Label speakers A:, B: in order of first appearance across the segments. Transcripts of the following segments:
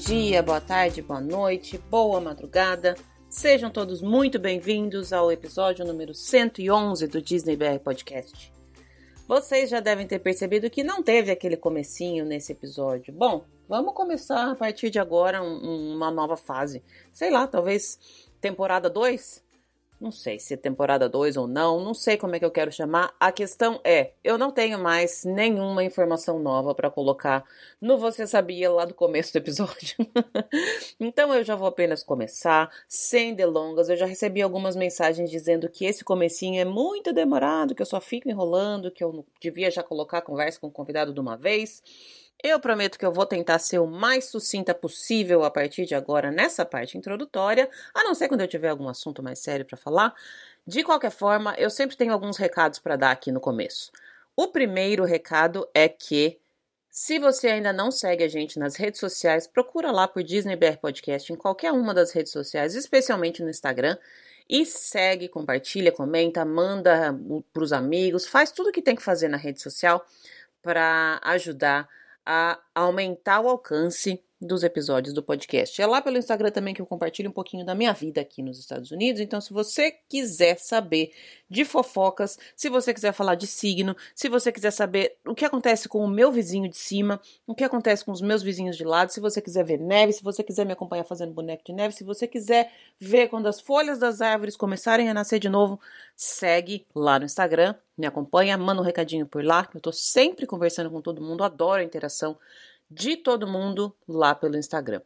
A: Dia, boa tarde, boa noite, boa madrugada. Sejam todos muito bem-vindos ao episódio número 111 do Disney BR Podcast. Vocês já devem ter percebido que não teve aquele comecinho nesse episódio. Bom, vamos começar a partir de agora um, uma nova fase. Sei lá, talvez temporada 2? Não sei se é temporada 2 ou não, não sei como é que eu quero chamar. A questão é, eu não tenho mais nenhuma informação nova para colocar no Você Sabia lá do começo do episódio. então eu já vou apenas começar, sem delongas. Eu já recebi algumas mensagens dizendo que esse comecinho é muito demorado, que eu só fico enrolando, que eu devia já colocar a conversa com o convidado de uma vez. Eu prometo que eu vou tentar ser o mais sucinta possível a partir de agora nessa parte introdutória, a não ser quando eu tiver algum assunto mais sério para falar. De qualquer forma, eu sempre tenho alguns recados para dar aqui no começo. O primeiro recado é que se você ainda não segue a gente nas redes sociais, procura lá por Disney BR Podcast em qualquer uma das redes sociais, especialmente no Instagram. E segue, compartilha, comenta, manda para os amigos, faz tudo o que tem que fazer na rede social para ajudar a aumentar o alcance dos episódios do podcast. É lá pelo Instagram também que eu compartilho um pouquinho da minha vida aqui nos Estados Unidos. Então, se você quiser saber de fofocas, se você quiser falar de signo, se você quiser saber o que acontece com o meu vizinho de cima, o que acontece com os meus vizinhos de lado, se você quiser ver neve, se você quiser me acompanhar fazendo boneco de neve, se você quiser ver quando as folhas das árvores começarem a nascer de novo, segue lá no Instagram, me acompanha, manda um recadinho por lá. Eu tô sempre conversando com todo mundo, adoro a interação de todo mundo lá pelo Instagram.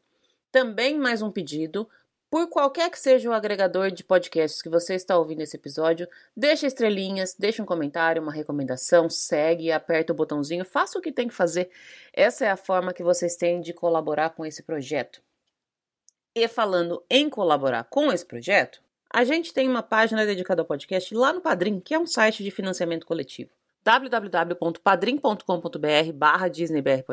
A: Também mais um pedido. Por qualquer que seja o agregador de podcasts que você está ouvindo esse episódio, deixa estrelinhas, deixa um comentário, uma recomendação, segue, aperta o botãozinho, faça o que tem que fazer. Essa é a forma que vocês têm de colaborar com esse projeto. E falando em colaborar com esse projeto, a gente tem uma página dedicada ao podcast lá no Padrim, que é um site de financiamento coletivo www.padrim.com.br barra DisneyBR.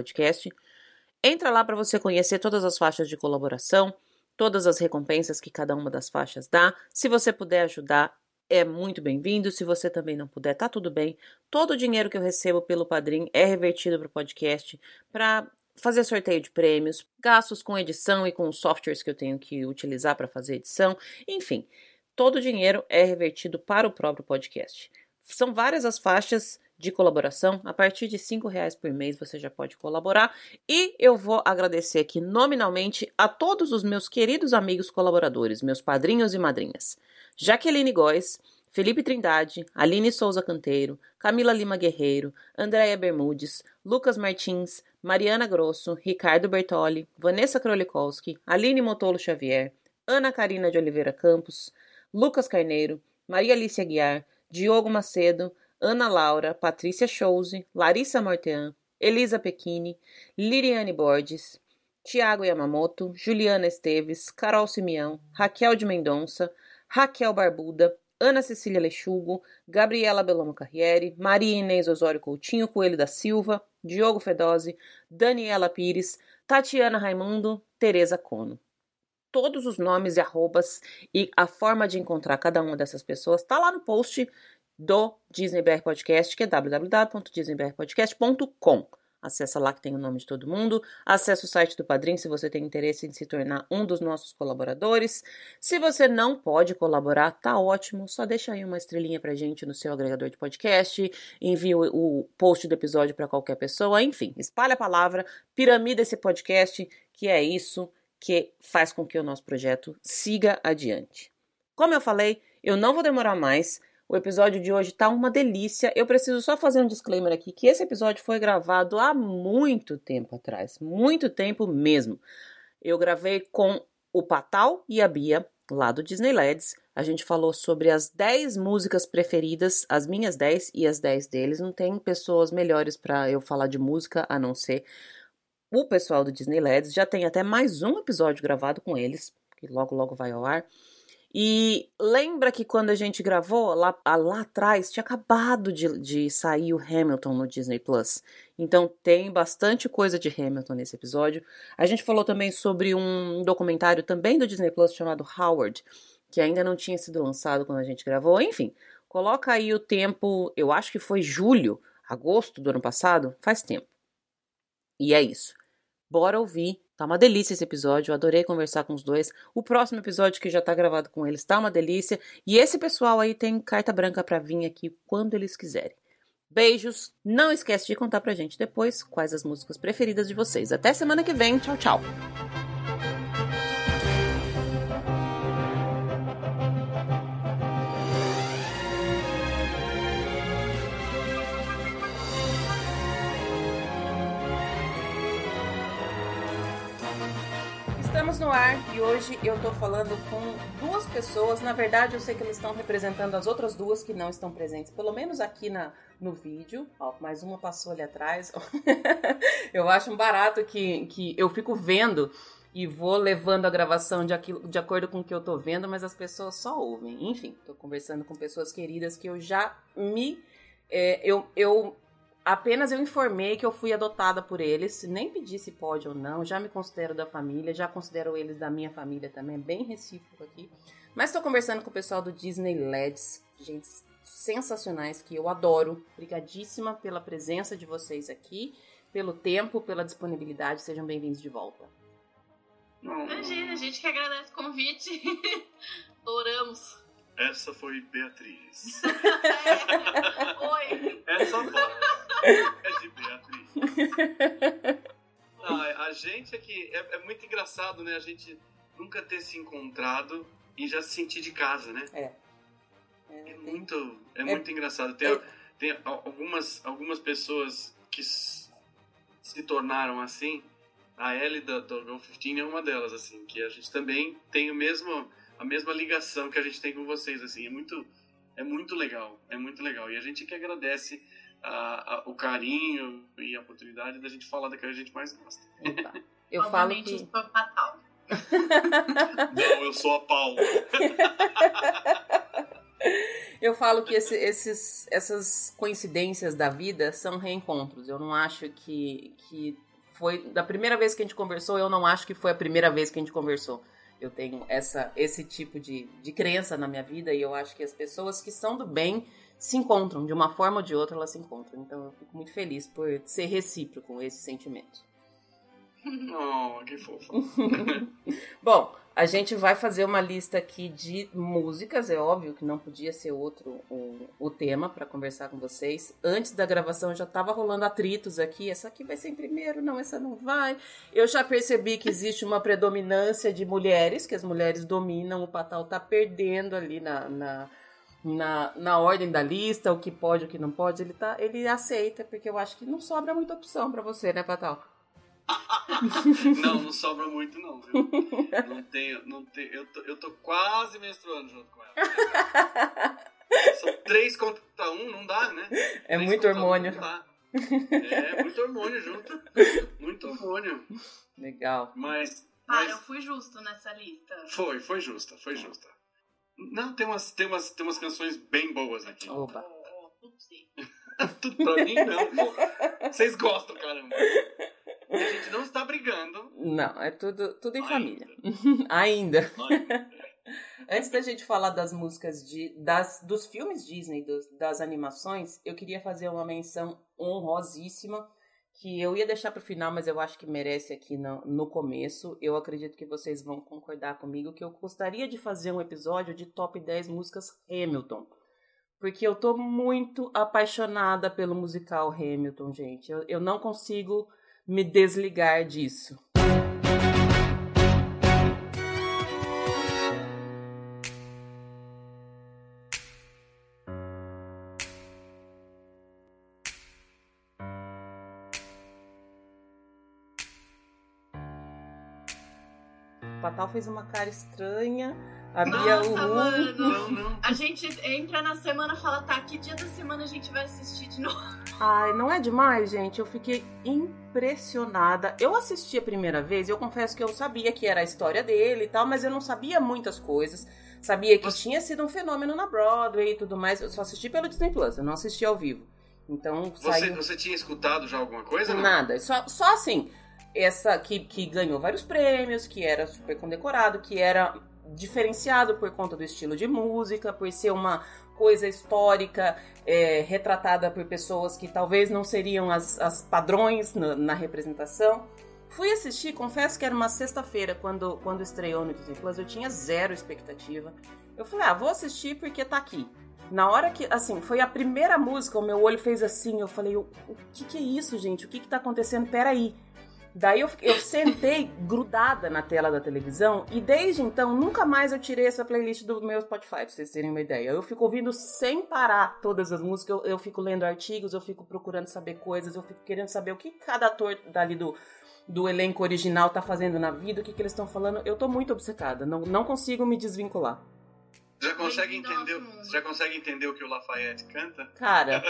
A: Entra lá para você conhecer todas as faixas de colaboração, todas as recompensas que cada uma das faixas dá. Se você puder ajudar, é muito bem-vindo. Se você também não puder, tá tudo bem. Todo o dinheiro que eu recebo pelo Padrim é revertido para o podcast, para fazer sorteio de prêmios, gastos com edição e com os softwares que eu tenho que utilizar para fazer edição. Enfim, todo o dinheiro é revertido para o próprio podcast. São várias as faixas de colaboração. A partir de R$ reais por mês você já pode colaborar. E eu vou agradecer aqui nominalmente a todos os meus queridos amigos colaboradores, meus padrinhos e madrinhas. Jaqueline Góes, Felipe Trindade, Aline Souza Canteiro, Camila Lima Guerreiro, Andréia Bermudes, Lucas Martins, Mariana Grosso, Ricardo Bertoli, Vanessa Krolikowski, Aline Motolo Xavier, Ana Karina de Oliveira Campos, Lucas Carneiro, Maria Alice Aguiar, Diogo Macedo, Ana Laura, Patrícia Chose, Larissa Mortean, Elisa Pequini, Liriane Borges, Tiago Yamamoto, Juliana Esteves, Carol Simeão, Raquel de Mendonça, Raquel Barbuda, Ana Cecília Lechugo, Gabriela Belomo Carriere, Maria Inês Osório Coutinho Coelho da Silva, Diogo Fedose, Daniela Pires, Tatiana Raimundo, Tereza Cono todos os nomes e arrobas e a forma de encontrar cada uma dessas pessoas está lá no post do Disney BR Podcast, que é www.disneybrpodcast.com. Acesse lá que tem o nome de todo mundo. Acesse o site do Padrim se você tem interesse em se tornar um dos nossos colaboradores. Se você não pode colaborar, tá ótimo. Só deixa aí uma estrelinha pra gente no seu agregador de podcast. Envie o, o post do episódio para qualquer pessoa. Enfim, espalha a palavra, piramida esse podcast, que é isso que faz com que o nosso projeto siga adiante. Como eu falei, eu não vou demorar mais. O episódio de hoje tá uma delícia. Eu preciso só fazer um disclaimer aqui que esse episódio foi gravado há muito tempo atrás, muito tempo mesmo. Eu gravei com o Patal e a Bia lá do Disney LEDs. A gente falou sobre as 10 músicas preferidas, as minhas 10 e as 10 deles. Não tem pessoas melhores para eu falar de música a não ser o pessoal do Disney LEDs já tem até mais um episódio gravado com eles, que logo logo vai ao ar. E lembra que quando a gente gravou lá, lá atrás, tinha acabado de, de sair o Hamilton no Disney Plus. Então tem bastante coisa de Hamilton nesse episódio. A gente falou também sobre um documentário também do Disney Plus chamado Howard, que ainda não tinha sido lançado quando a gente gravou. Enfim, coloca aí o tempo, eu acho que foi julho, agosto do ano passado, faz tempo. E é isso. Bora ouvir. Tá uma delícia esse episódio, eu adorei conversar com os dois. O próximo episódio que já tá gravado com eles tá uma delícia. E esse pessoal aí tem carta branca para vir aqui quando eles quiserem. Beijos. Não esquece de contar pra gente depois quais as músicas preferidas de vocês. Até semana que vem. Tchau, tchau. E hoje eu tô falando com duas pessoas. Na verdade, eu sei que eles estão representando as outras duas que não estão presentes, pelo menos aqui na, no vídeo. Ó, mais uma passou ali atrás. eu acho um barato que, que eu fico vendo e vou levando a gravação de, aquilo, de acordo com o que eu tô vendo, mas as pessoas só ouvem. Enfim, tô conversando com pessoas queridas que eu já me. É, eu, eu Apenas eu informei que eu fui adotada por eles, nem pedi se pode ou não, já me considero da família, já considero eles da minha família também, bem recíproco aqui. Mas estou conversando com o pessoal do Disney LEDs, gente sensacionais que eu adoro. Obrigadíssima pela presença de vocês aqui, pelo tempo, pela disponibilidade. Sejam bem-vindos de volta.
B: Imagina, a gente que agradece o convite. Adoramos.
C: Essa foi Beatriz.
B: é. Oi.
C: Essa voz é de Beatriz. Ah, a gente aqui é, é, muito engraçado, né? A gente nunca ter se encontrado e já se sentir de casa, né?
A: É.
C: É, é muito, é, é, muito engraçado. Tem, é. tem algumas, algumas pessoas que se tornaram assim. A Ellie da, do Go 15 é uma delas, assim, que a gente também tem o mesmo a mesma ligação que a gente tem com vocês, assim, é muito, é muito legal, é muito legal. E a gente que agradece a, a, o carinho e a oportunidade da gente falar daquilo que a gente mais gosta.
A: Opa. Eu falo que...
B: fatal.
C: Não, eu sou a Paula.
A: Eu falo que esse, esses, essas coincidências da vida são reencontros. Eu não acho que, que foi da primeira vez que a gente conversou, eu não acho que foi a primeira vez que a gente conversou eu tenho essa, esse tipo de, de crença na minha vida e eu acho que as pessoas que são do bem se encontram, de uma forma ou de outra elas se encontram. Então eu fico muito feliz por ser recíproco esse sentimento.
C: Oh, que fofo.
A: Bom, a gente vai fazer uma lista aqui de músicas, é óbvio que não podia ser outro o, o tema para conversar com vocês. Antes da gravação já estava rolando atritos aqui, essa aqui vai ser em primeiro, não, essa não vai. Eu já percebi que existe uma predominância de mulheres, que as mulheres dominam, o Patal tá perdendo ali na, na na, na ordem da lista, o que pode, o que não pode, ele tá, ele aceita, porque eu acho que não sobra muita opção para você, né, Patal?
C: não, não sobra muito não, viu? Não tenho, não tenho. Eu tô, eu tô quase menstruando junto com ela. São três contra um, não dá, né?
A: É três muito hormônio.
C: Um, não dá. É, muito hormônio junto. Muito hormônio.
A: Legal.
C: Mas.
B: Ah, eu fui justo nessa lista.
C: Foi, foi justa, foi justa. Não, tem umas, tem umas, tem umas canções bem boas aqui.
A: Opa.
B: Oh, oh, tudo sim.
C: tudo pra mim não. Vocês gostam, caramba. A gente não está brigando.
A: Não, é tudo, tudo em Ainda. família. Ainda. Ainda. Antes da gente falar das músicas de, das, dos filmes Disney, dos, das animações, eu queria fazer uma menção honrosíssima que eu ia deixar para o final, mas eu acho que merece aqui no, no começo. Eu acredito que vocês vão concordar comigo que eu gostaria de fazer um episódio de top 10 músicas Hamilton. Porque eu tô muito apaixonada pelo musical Hamilton, gente. Eu, eu não consigo me desligar disso. Fez uma cara estranha. A Bia
B: Nossa, mano. Não, não. A gente entra na semana e fala, tá, que dia da semana a gente vai assistir de novo?
A: Ai, não é demais, gente? Eu fiquei impressionada. Eu assisti a primeira vez, eu confesso que eu sabia que era a história dele e tal, mas eu não sabia muitas coisas. Sabia que tinha sido um fenômeno na Broadway e tudo mais. Eu só assisti pelo Disney Plus, eu não assisti ao vivo. Então,
C: você, saiu... você tinha escutado já alguma coisa? Não?
A: Nada, só, só assim. Essa que, que ganhou vários prêmios, que era super condecorado, que era diferenciado por conta do estilo de música, por ser uma coisa histórica é, retratada por pessoas que talvez não seriam as, as padrões na, na representação. Fui assistir, confesso que era uma sexta-feira quando, quando estreou no Disney Plus, eu tinha zero expectativa. Eu falei, ah, vou assistir porque tá aqui. Na hora que, assim, foi a primeira música, o meu olho fez assim, eu falei, o, o que que é isso, gente? O que que tá acontecendo? Peraí. Daí eu, eu sentei grudada na tela da televisão e desde então nunca mais eu tirei essa playlist do meu Spotify, pra vocês terem uma ideia. Eu fico ouvindo sem parar todas as músicas, eu, eu fico lendo artigos, eu fico procurando saber coisas, eu fico querendo saber o que cada ator dali do, do elenco original tá fazendo na vida, o que, que eles estão falando. Eu tô muito obcecada, não, não consigo me desvincular.
C: Já consegue, entender, já consegue entender o que o Lafayette canta?
A: Cara,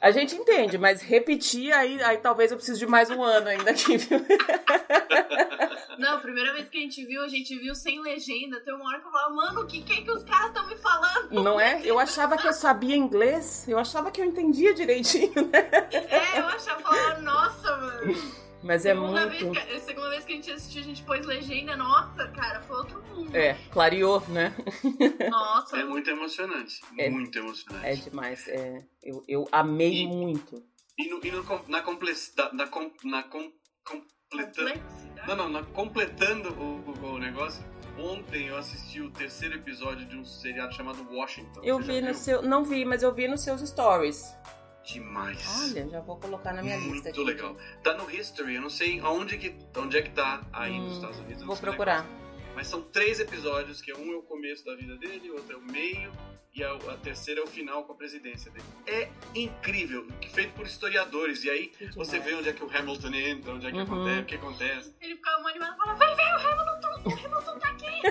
A: a gente entende, mas repetir aí, aí talvez eu precise de mais um ano ainda aqui, viu?
B: Não, a primeira vez que a gente viu, a gente viu sem legenda. Tem uma hora que eu falava, mano, o que, que é que os caras estão me falando?
A: Não é? Eu achava que eu sabia inglês, eu achava que eu entendia direitinho, né?
B: É, eu achava, falava, nossa, mano.
A: Mas é segunda muito.
B: Vez que, segunda vez que a gente assistiu, a gente pôs legenda. Nossa, cara, foi outro mundo.
A: É, clareou, né?
B: Nossa.
C: É muito emocionante. É, muito emocionante.
A: É demais. É, eu, eu amei e, muito.
C: E, no, e no, na, complexidade. Na, na, com, completando. Não, não, na, completando o, o, o negócio. Ontem eu assisti o terceiro episódio de um seriado chamado Washington.
A: Eu vi no viu? seu. Não vi, mas eu vi nos seus stories
C: demais.
A: Olha, já vou colocar na minha
C: Muito
A: lista
C: aqui. Muito legal. Tá no History, eu não sei onde, que, onde é que tá aí hum, nos Estados Unidos.
A: Vou procurar.
C: Legal. Mas são três episódios, que é um é o começo da vida dele, o outro é o meio, e a, a terceira é o final com a presidência dele. É incrível, feito por historiadores, e aí você vê onde é que o Hamilton entra, onde é que uhum. acontece, o que acontece.
B: Ele ficava animado e falava, vem, vem, o Hamilton, o Hamilton tá aqui!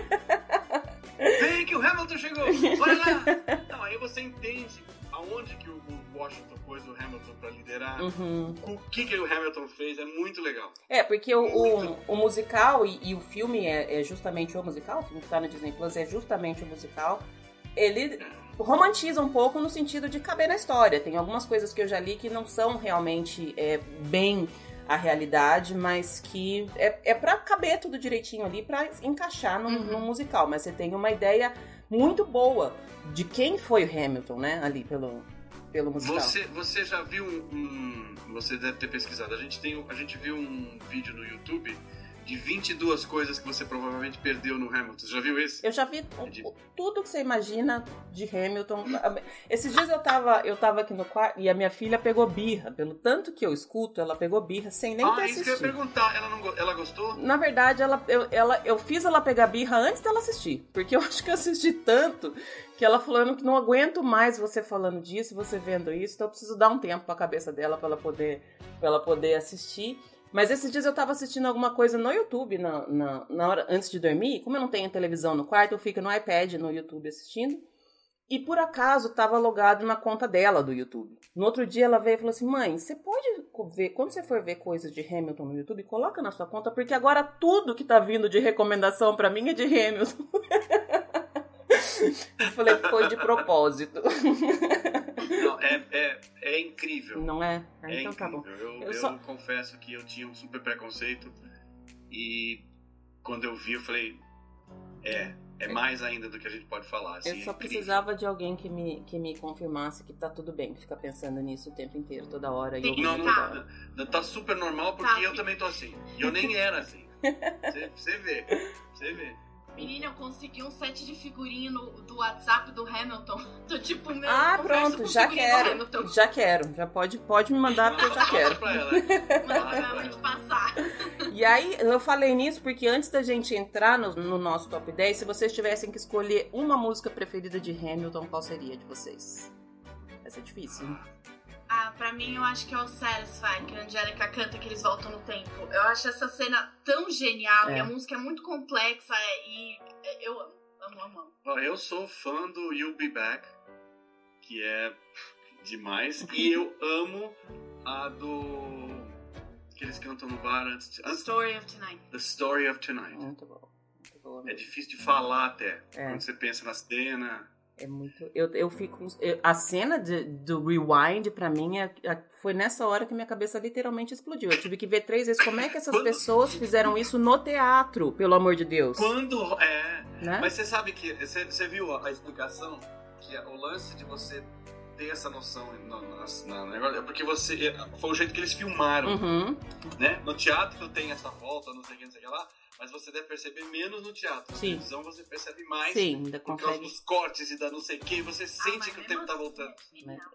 C: vem que o Hamilton chegou, olha lá! Então, aí você entende aonde que o, Washington pôs o Hamilton para liderar, uhum. o que, que o Hamilton fez, é muito legal.
A: É, porque o, o, o, musical e, e, o filme é, é, justamente o musical, o filme que tá no Disney Plus é justamente o musical. Ele romantiza um pouco no sentido de caber na história. Tem algumas coisas que eu já li que não são realmente é, bem a realidade, mas que é, é para caber tudo direitinho ali, para encaixar no, uhum. no musical. Mas você tem uma ideia muito boa de quem foi o Hamilton, né? Ali pelo, pelo musical.
C: Você, você já viu um, um, Você deve ter pesquisado. A gente, tem, a gente viu um vídeo no YouTube de 22 coisas que você provavelmente perdeu no Hamilton. Já viu esse?
A: Eu já vi de... tudo que você imagina de Hamilton. Esses dias eu tava, eu tava aqui no quarto e a minha filha pegou birra. Pelo tanto que eu escuto, ela pegou birra sem nem
C: ah,
A: ter
C: assistido. Ah, isso que eu ia perguntar. Ela, não, ela gostou?
A: Na verdade, ela, eu, ela, eu fiz ela pegar birra antes dela assistir. Porque eu acho que eu assisti tanto que ela falando que não aguento mais você falando disso, você vendo isso. Então eu preciso dar um tempo pra cabeça dela pra ela poder, pra ela poder assistir. Mas esses dias eu tava assistindo alguma coisa no YouTube na, na, na hora antes de dormir. Como eu não tenho televisão no quarto, eu fico no iPad no YouTube assistindo. E por acaso estava logado na conta dela do YouTube. No outro dia ela veio e falou assim: Mãe, você pode ver, quando você for ver coisas de Hamilton no YouTube, coloca na sua conta, porque agora tudo que tá vindo de recomendação para mim é de Hamilton. eu falei: Foi de propósito.
C: Não, é, é, é incrível.
A: Não é?
C: Ah, é então tá bom. Eu, eu, eu só... confesso que eu tinha um super preconceito e quando eu vi, eu falei: é, é mais ainda do que a gente pode falar. Assim,
A: eu só
C: é
A: precisava de alguém que me, que me confirmasse que tá tudo bem, ficar pensando nisso o tempo inteiro, toda hora.
C: E não, não, tá. Não, tá super normal porque tá, eu também tô assim. E eu nem era assim. Você vê, você vê.
B: Menina, eu consegui um set de figurinha no, do WhatsApp do Hamilton. Tô tipo, meu,
A: Ah, pronto, já quero. Já quero. Já pode, pode me mandar porque eu já quero.
C: pra ela.
B: realmente passar.
A: E aí, eu falei nisso porque antes da gente entrar no, no, nosso top 10, se vocês tivessem que escolher uma música preferida de Hamilton, qual seria de vocês? Vai ser difícil, hein?
B: Ah, pra mim eu acho que é o Satisfy, que a Angélica canta que eles voltam no tempo. Eu acho essa cena tão genial é. e a música é muito complexa e eu amo, amo, amo.
C: Eu sou fã do You'll Be Back, que é demais, e eu amo a do. que eles cantam no bar antes de.
B: The Story of Tonight.
C: The Story of Tonight.
A: Muito bom. Muito bom
C: é difícil de falar até, é. quando você pensa na cena.
A: É muito. Eu, eu fico. Eu, a cena de, do rewind, para mim, é, é, foi nessa hora que minha cabeça literalmente explodiu. Eu tive que ver três vezes como é que essas Quando... pessoas fizeram isso no teatro, pelo amor de Deus.
C: Quando. É. Né? Mas você sabe que. Você, você viu a explicação? Que é o lance de você ter essa noção na, negócio, é porque você. É, foi o jeito que eles filmaram. Uhum. Né? No teatro tem essa volta, não sei o que, não sei o que lá. Mas você deve perceber menos no teatro. Na Sim. televisão você percebe mais.
A: Sim, ainda
C: por causa dos cortes e da não sei o que. Você ah, sente que o tempo tá voltando.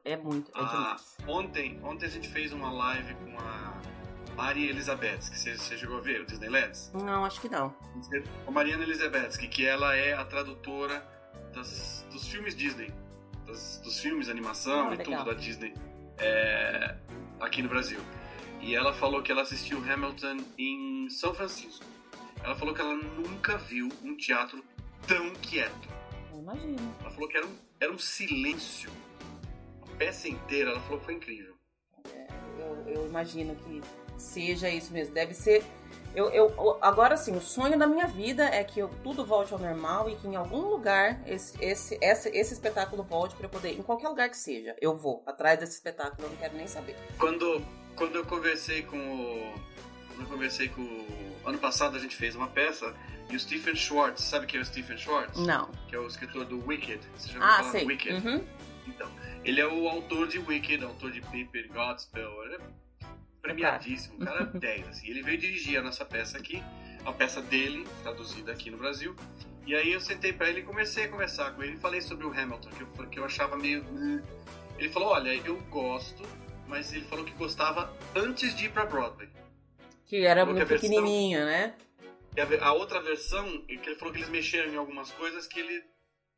A: É muito, é ah,
C: Ontem, ontem a gente fez uma live com a Maria Elizabeth, que você, você chegou a ver, o Disneyland?
A: Não, acho que não.
C: A Mariana Elizabeth, que ela é a tradutora das, dos filmes Disney. Das, dos filmes, animação ah, e legal. tudo da Disney é, aqui no Brasil. E ela falou que ela assistiu Hamilton em São Francisco. Ela falou que ela nunca viu um teatro tão quieto.
A: Imagina.
C: Ela falou que era um, era um silêncio. A peça inteira, ela falou que foi incrível.
A: É, eu, eu imagino que seja isso mesmo. Deve ser. Eu, eu, agora sim, o sonho da minha vida é que eu, tudo volte ao normal e que em algum lugar esse, esse, esse, esse espetáculo volte para eu poder, em qualquer lugar que seja, eu vou atrás desse espetáculo, eu não quero nem saber.
C: Quando, quando eu conversei com o. Quando eu conversei com o. Ano passado a gente fez uma peça e o Stephen Schwartz, sabe quem é o Stephen Schwartz?
A: Não.
C: Que é o escritor do Wicked.
A: Você já ouviu ah, falar sei. do
C: Wicked? Uhum. Então, ele é o autor de Wicked, autor de Paper, Godspell premiadíssimo, o cara 10, assim. Ele veio dirigir a nossa peça aqui, a peça dele, traduzida aqui no Brasil. E aí eu sentei para ele e comecei a conversar com ele. Falei sobre o Hamilton, que eu, que eu achava meio. Hum. Ele falou: Olha, eu gosto, mas ele falou que gostava antes de ir pra Broadway.
A: Que era muito pequenininho, né?
C: A, outra versão, que ele falou que eles mexeram em algumas coisas que ele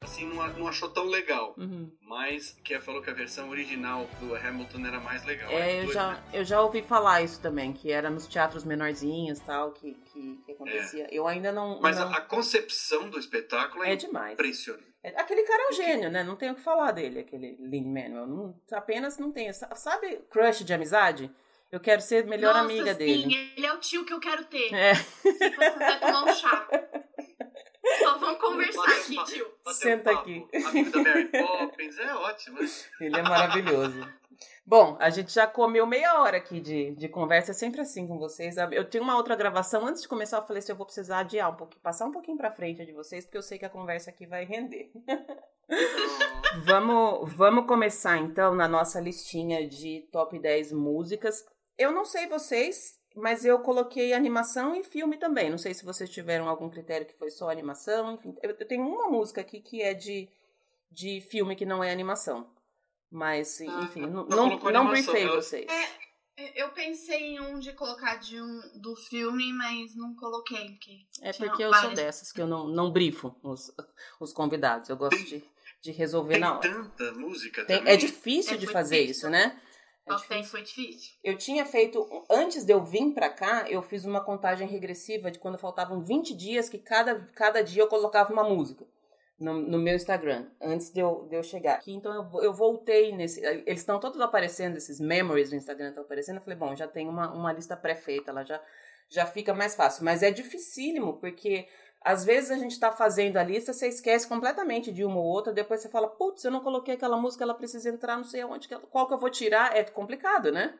C: assim, não, achou tão legal. Uhum. Mas que falou que a versão original do Hamilton era mais legal.
A: É, eu já, eu já ouvi falar isso também, que era nos teatros menorzinhos tal, que, que, que acontecia. É. Eu ainda não.
C: Mas
A: não...
C: A, concepção do espetáculo é,
A: é demais.
C: impressionante.
A: É, aquele cara é um gênio, né? Não tenho o que falar dele, aquele Lin-Manuel. Não, apenas não tem. Sabe crush de amizade? Eu quero ser melhor
B: Nossa,
A: amiga
B: sim,
A: dele.
B: Ele é o tio que eu quero ter. É. Se você vai tomar um chá. Só vamos conversar aqui, tio.
A: Senta um aqui.
C: Amigo da Mary Poppins, é ótimo.
A: Ele é maravilhoso. Bom, a gente já comeu meia hora aqui de, de conversa, é sempre assim com vocês. Eu tenho uma outra gravação, antes de começar eu falei se assim, eu vou precisar adiar um pouquinho, passar um pouquinho pra frente de vocês, porque eu sei que a conversa aqui vai render. vamos, vamos começar então na nossa listinha de top 10 músicas. Eu não sei vocês, mas eu coloquei animação e filme também. Não sei se vocês tiveram algum critério que foi só animação. Enfim, eu, tenho uma música aqui que é de, de filme que não é animação. Mas, ah, enfim, não, não, não briefei vocês.
B: É, eu pensei em um de colocar de um do filme, mas não coloquei. Porque
A: é porque eu várias. sou dessas, que eu não, não brifo os, os convidados. Eu gosto de, de resolver
C: Tem
A: na hora.
C: tanta música
A: Tem, É difícil é de fazer difícil. isso, né?
B: É foi difícil.
A: Eu tinha feito, antes de eu vir pra cá, eu fiz uma contagem regressiva de quando faltavam 20 dias, que cada, cada dia eu colocava uma música no, no meu Instagram, antes de eu, de eu chegar aqui. Então eu, eu voltei nesse. Eles estão todos aparecendo, esses memories do Instagram estão aparecendo. Eu falei, bom, já tem uma, uma lista pré-feita, ela já, já fica mais fácil. Mas é dificílimo, porque às vezes a gente está fazendo a lista, você esquece completamente de uma ou outra, depois você fala, putz, eu não coloquei aquela música, ela precisa entrar, não sei aonde, qual que eu vou tirar. É complicado, né?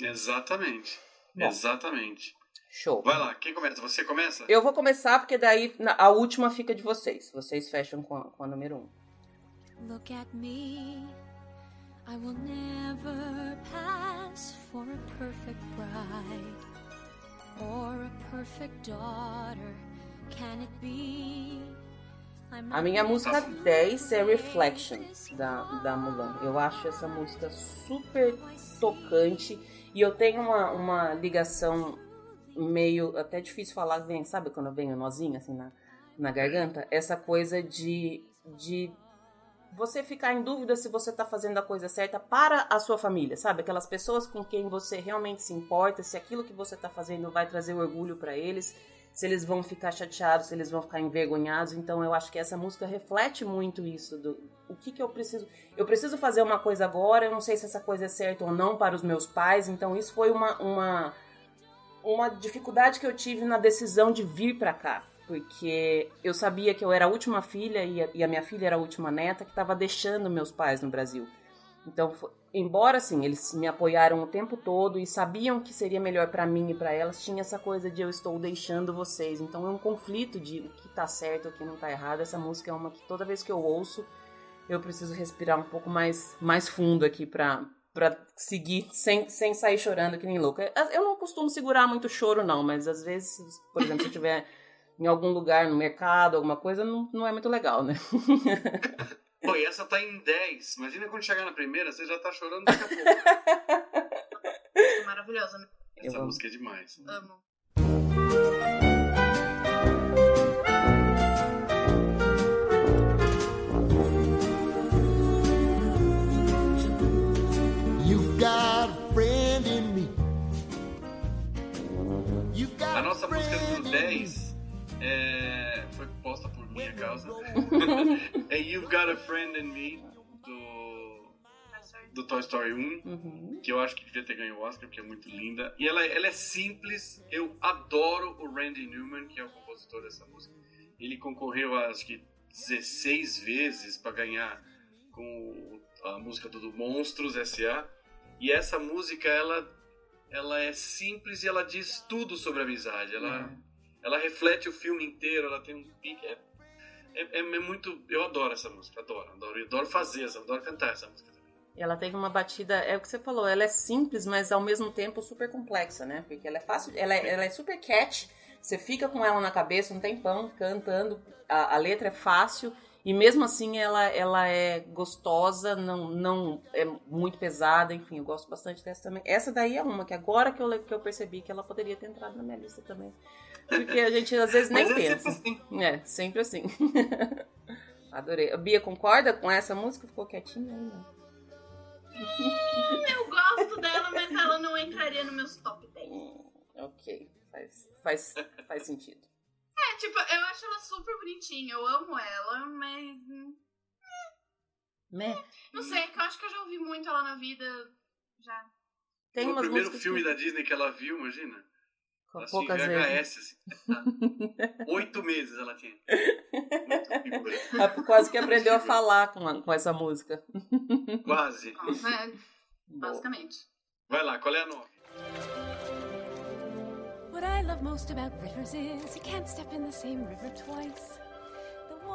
C: Exatamente. Bom, Exatamente.
A: Show.
C: Vai lá, quem começa? Você começa?
A: Eu vou começar, porque daí a última fica de vocês. Vocês fecham com a, com a número um. Look at me. I will never pass for a perfect bride or a perfect daughter. A minha música 10 é Reflections, da, da Mulan. Eu acho essa música super tocante e eu tenho uma, uma ligação meio. até difícil falar, vem, sabe quando vem o nozinho assim na, na garganta? Essa coisa de, de você ficar em dúvida se você está fazendo a coisa certa para a sua família, sabe? Aquelas pessoas com quem você realmente se importa, se aquilo que você está fazendo vai trazer orgulho para eles se eles vão ficar chateados, se eles vão ficar envergonhados. Então eu acho que essa música reflete muito isso do o que que eu preciso. Eu preciso fazer uma coisa agora, eu não sei se essa coisa é certa ou não para os meus pais. Então isso foi uma uma uma dificuldade que eu tive na decisão de vir para cá, porque eu sabia que eu era a última filha e a, e a minha filha era a última neta que estava deixando meus pais no Brasil. Então, embora assim, eles me apoiaram o tempo todo e sabiam que seria melhor para mim e para elas, tinha essa coisa de eu estou deixando vocês. Então é um conflito de o que tá certo, o que não tá errado. Essa música é uma que toda vez que eu ouço, eu preciso respirar um pouco mais, mais fundo aqui pra, pra seguir sem, sem sair chorando que nem louca. Eu não costumo segurar muito choro, não, mas às vezes, por exemplo, se eu tiver em algum lugar, no mercado, alguma coisa, não, não é muito legal, né?
C: Pô, e essa tá em 10. Imagina quando chegar na primeira, você já tá chorando daqui a pouco.
B: Maravilhosa.
C: Né? Essa eu música amo. é demais.
B: Amo.
C: A nossa música número 10 é, minha causa. é You've Got a Friend in Me, do, do Toy Story 1, uhum. que eu acho que devia ter ganho o Oscar, porque é muito linda. E ela, ela é simples, eu adoro o Randy Newman, que é o compositor dessa música. Ele concorreu, acho que 16 vezes para ganhar com a música do Monstros S.A. E essa música, ela, ela é simples e ela diz tudo sobre amizade. Ela, uhum. ela reflete o filme inteiro, ela tem um pique. É, é, é, muito. Eu adoro essa música, adoro, adoro, adoro fazer essa, adoro cantar essa música.
A: Ela teve uma batida, é o que você falou, ela é simples, mas ao mesmo tempo super complexa, né? Porque ela é fácil, ela é, ela é super catch, você fica com ela na cabeça um tempão cantando, a, a letra é fácil e mesmo assim ela, ela é gostosa, não, não é muito pesada, enfim, eu gosto bastante dessa também. Essa daí é uma que agora que eu, que eu percebi que ela poderia ter entrado na minha lista também. Porque a gente às vezes nem
C: é
A: pensa.
C: Sempre assim.
A: É, sempre assim. Adorei. A Bia concorda com essa música? Ficou quietinha aí,
B: né? Eu gosto dela, mas ela não entraria nos meus top 10. Hum,
A: ok, faz, faz, faz sentido.
B: É, tipo, eu acho ela super bonitinha, eu amo ela, mas.
A: Né?
B: Não sei, que eu acho que eu já ouvi muito ela na vida. Já.
C: Tem o primeiro filme que... da Disney que ela viu, imagina.
A: Com ela poucas
C: VHS, vezes. assim. Oito meses ela tinha.
A: Ela quase que aprendeu a falar com, a, com essa música.
C: Quase.
B: é, basicamente.
C: Vai lá, qual é a nova?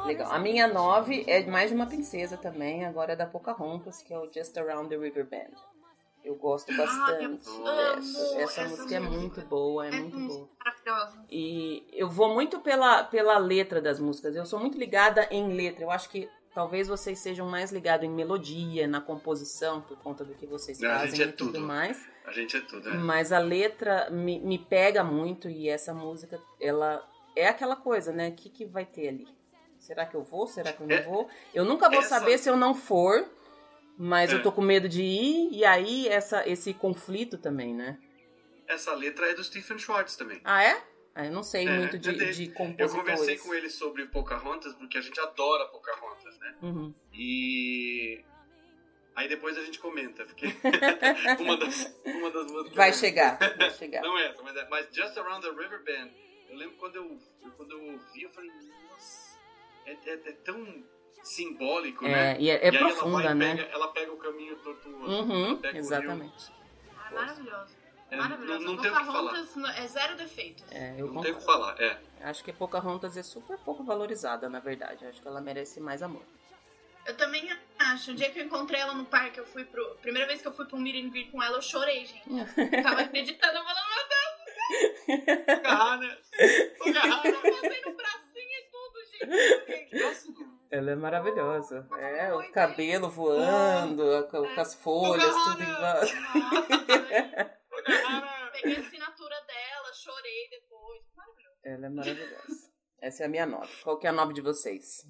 A: Legal. A minha nove é mais de uma princesa também, agora é da Pocahontas, que é o Just Around the River Bend. Eu gosto bastante ah, dessa. Essa, música é muito boa, é, é muito boa. E eu vou muito pela, pela letra das músicas. Eu sou muito ligada em letra. Eu acho que talvez vocês sejam mais ligados em melodia, na composição, por conta do que vocês Não, fazem é e tudo, tudo mais.
C: A gente é tudo, é.
A: Mas a letra me, me pega muito e essa música, ela é aquela coisa, né? O que, que vai ter ali? Será que eu vou? Será que eu não é, vou? Eu nunca vou essa... saber se eu não for, mas é. eu tô com medo de ir, e aí essa, esse conflito também, né?
C: Essa letra é do Stephen Schwartz também.
A: Ah, é? Ah, eu não sei é, muito de, de, de compositores.
C: Eu conversei com ele sobre Pocahontas, porque a gente adora Pocahontas, né?
A: Uhum.
C: E Aí depois a gente comenta, porque uma, das, uma das músicas.
A: Vai chegar, vai chegar.
C: Não essa, mas, é, mas Just Around the River Band. Eu lembro quando eu, quando eu ouvi, eu falei, nossa, é, é, é tão simbólico,
A: é,
C: né?
A: E é, é e profunda,
C: ela
A: né?
C: Pega, ela pega o caminho tortuoso.
A: Uhum, exatamente.
B: Ah, maravilhoso. É, Maravilhoso. Não, não tem o que falar. É zero defeitos. É,
A: eu
C: não tem o que falar, é.
A: Acho que Pocahontas é super pouco valorizada, na verdade. Acho que ela merece mais amor.
B: Eu também acho. O dia que eu encontrei ela no parque, eu fui pro. Primeira vez que eu fui pro Greet com ela, eu chorei, gente. Eu tava acreditando, eu falando, meu Deus!
C: Pocahana!
B: Pocahana! Eu passei no bracinho e tudo, gente.
A: Ela é maravilhosa. É, o cabelo voando, com, com as folhas, tudo em
B: volta. Peguei a assinatura dela, chorei depois. Maravilhoso.
A: Ela é maravilhosa. Essa é a minha nota. Qual que é a nove de vocês?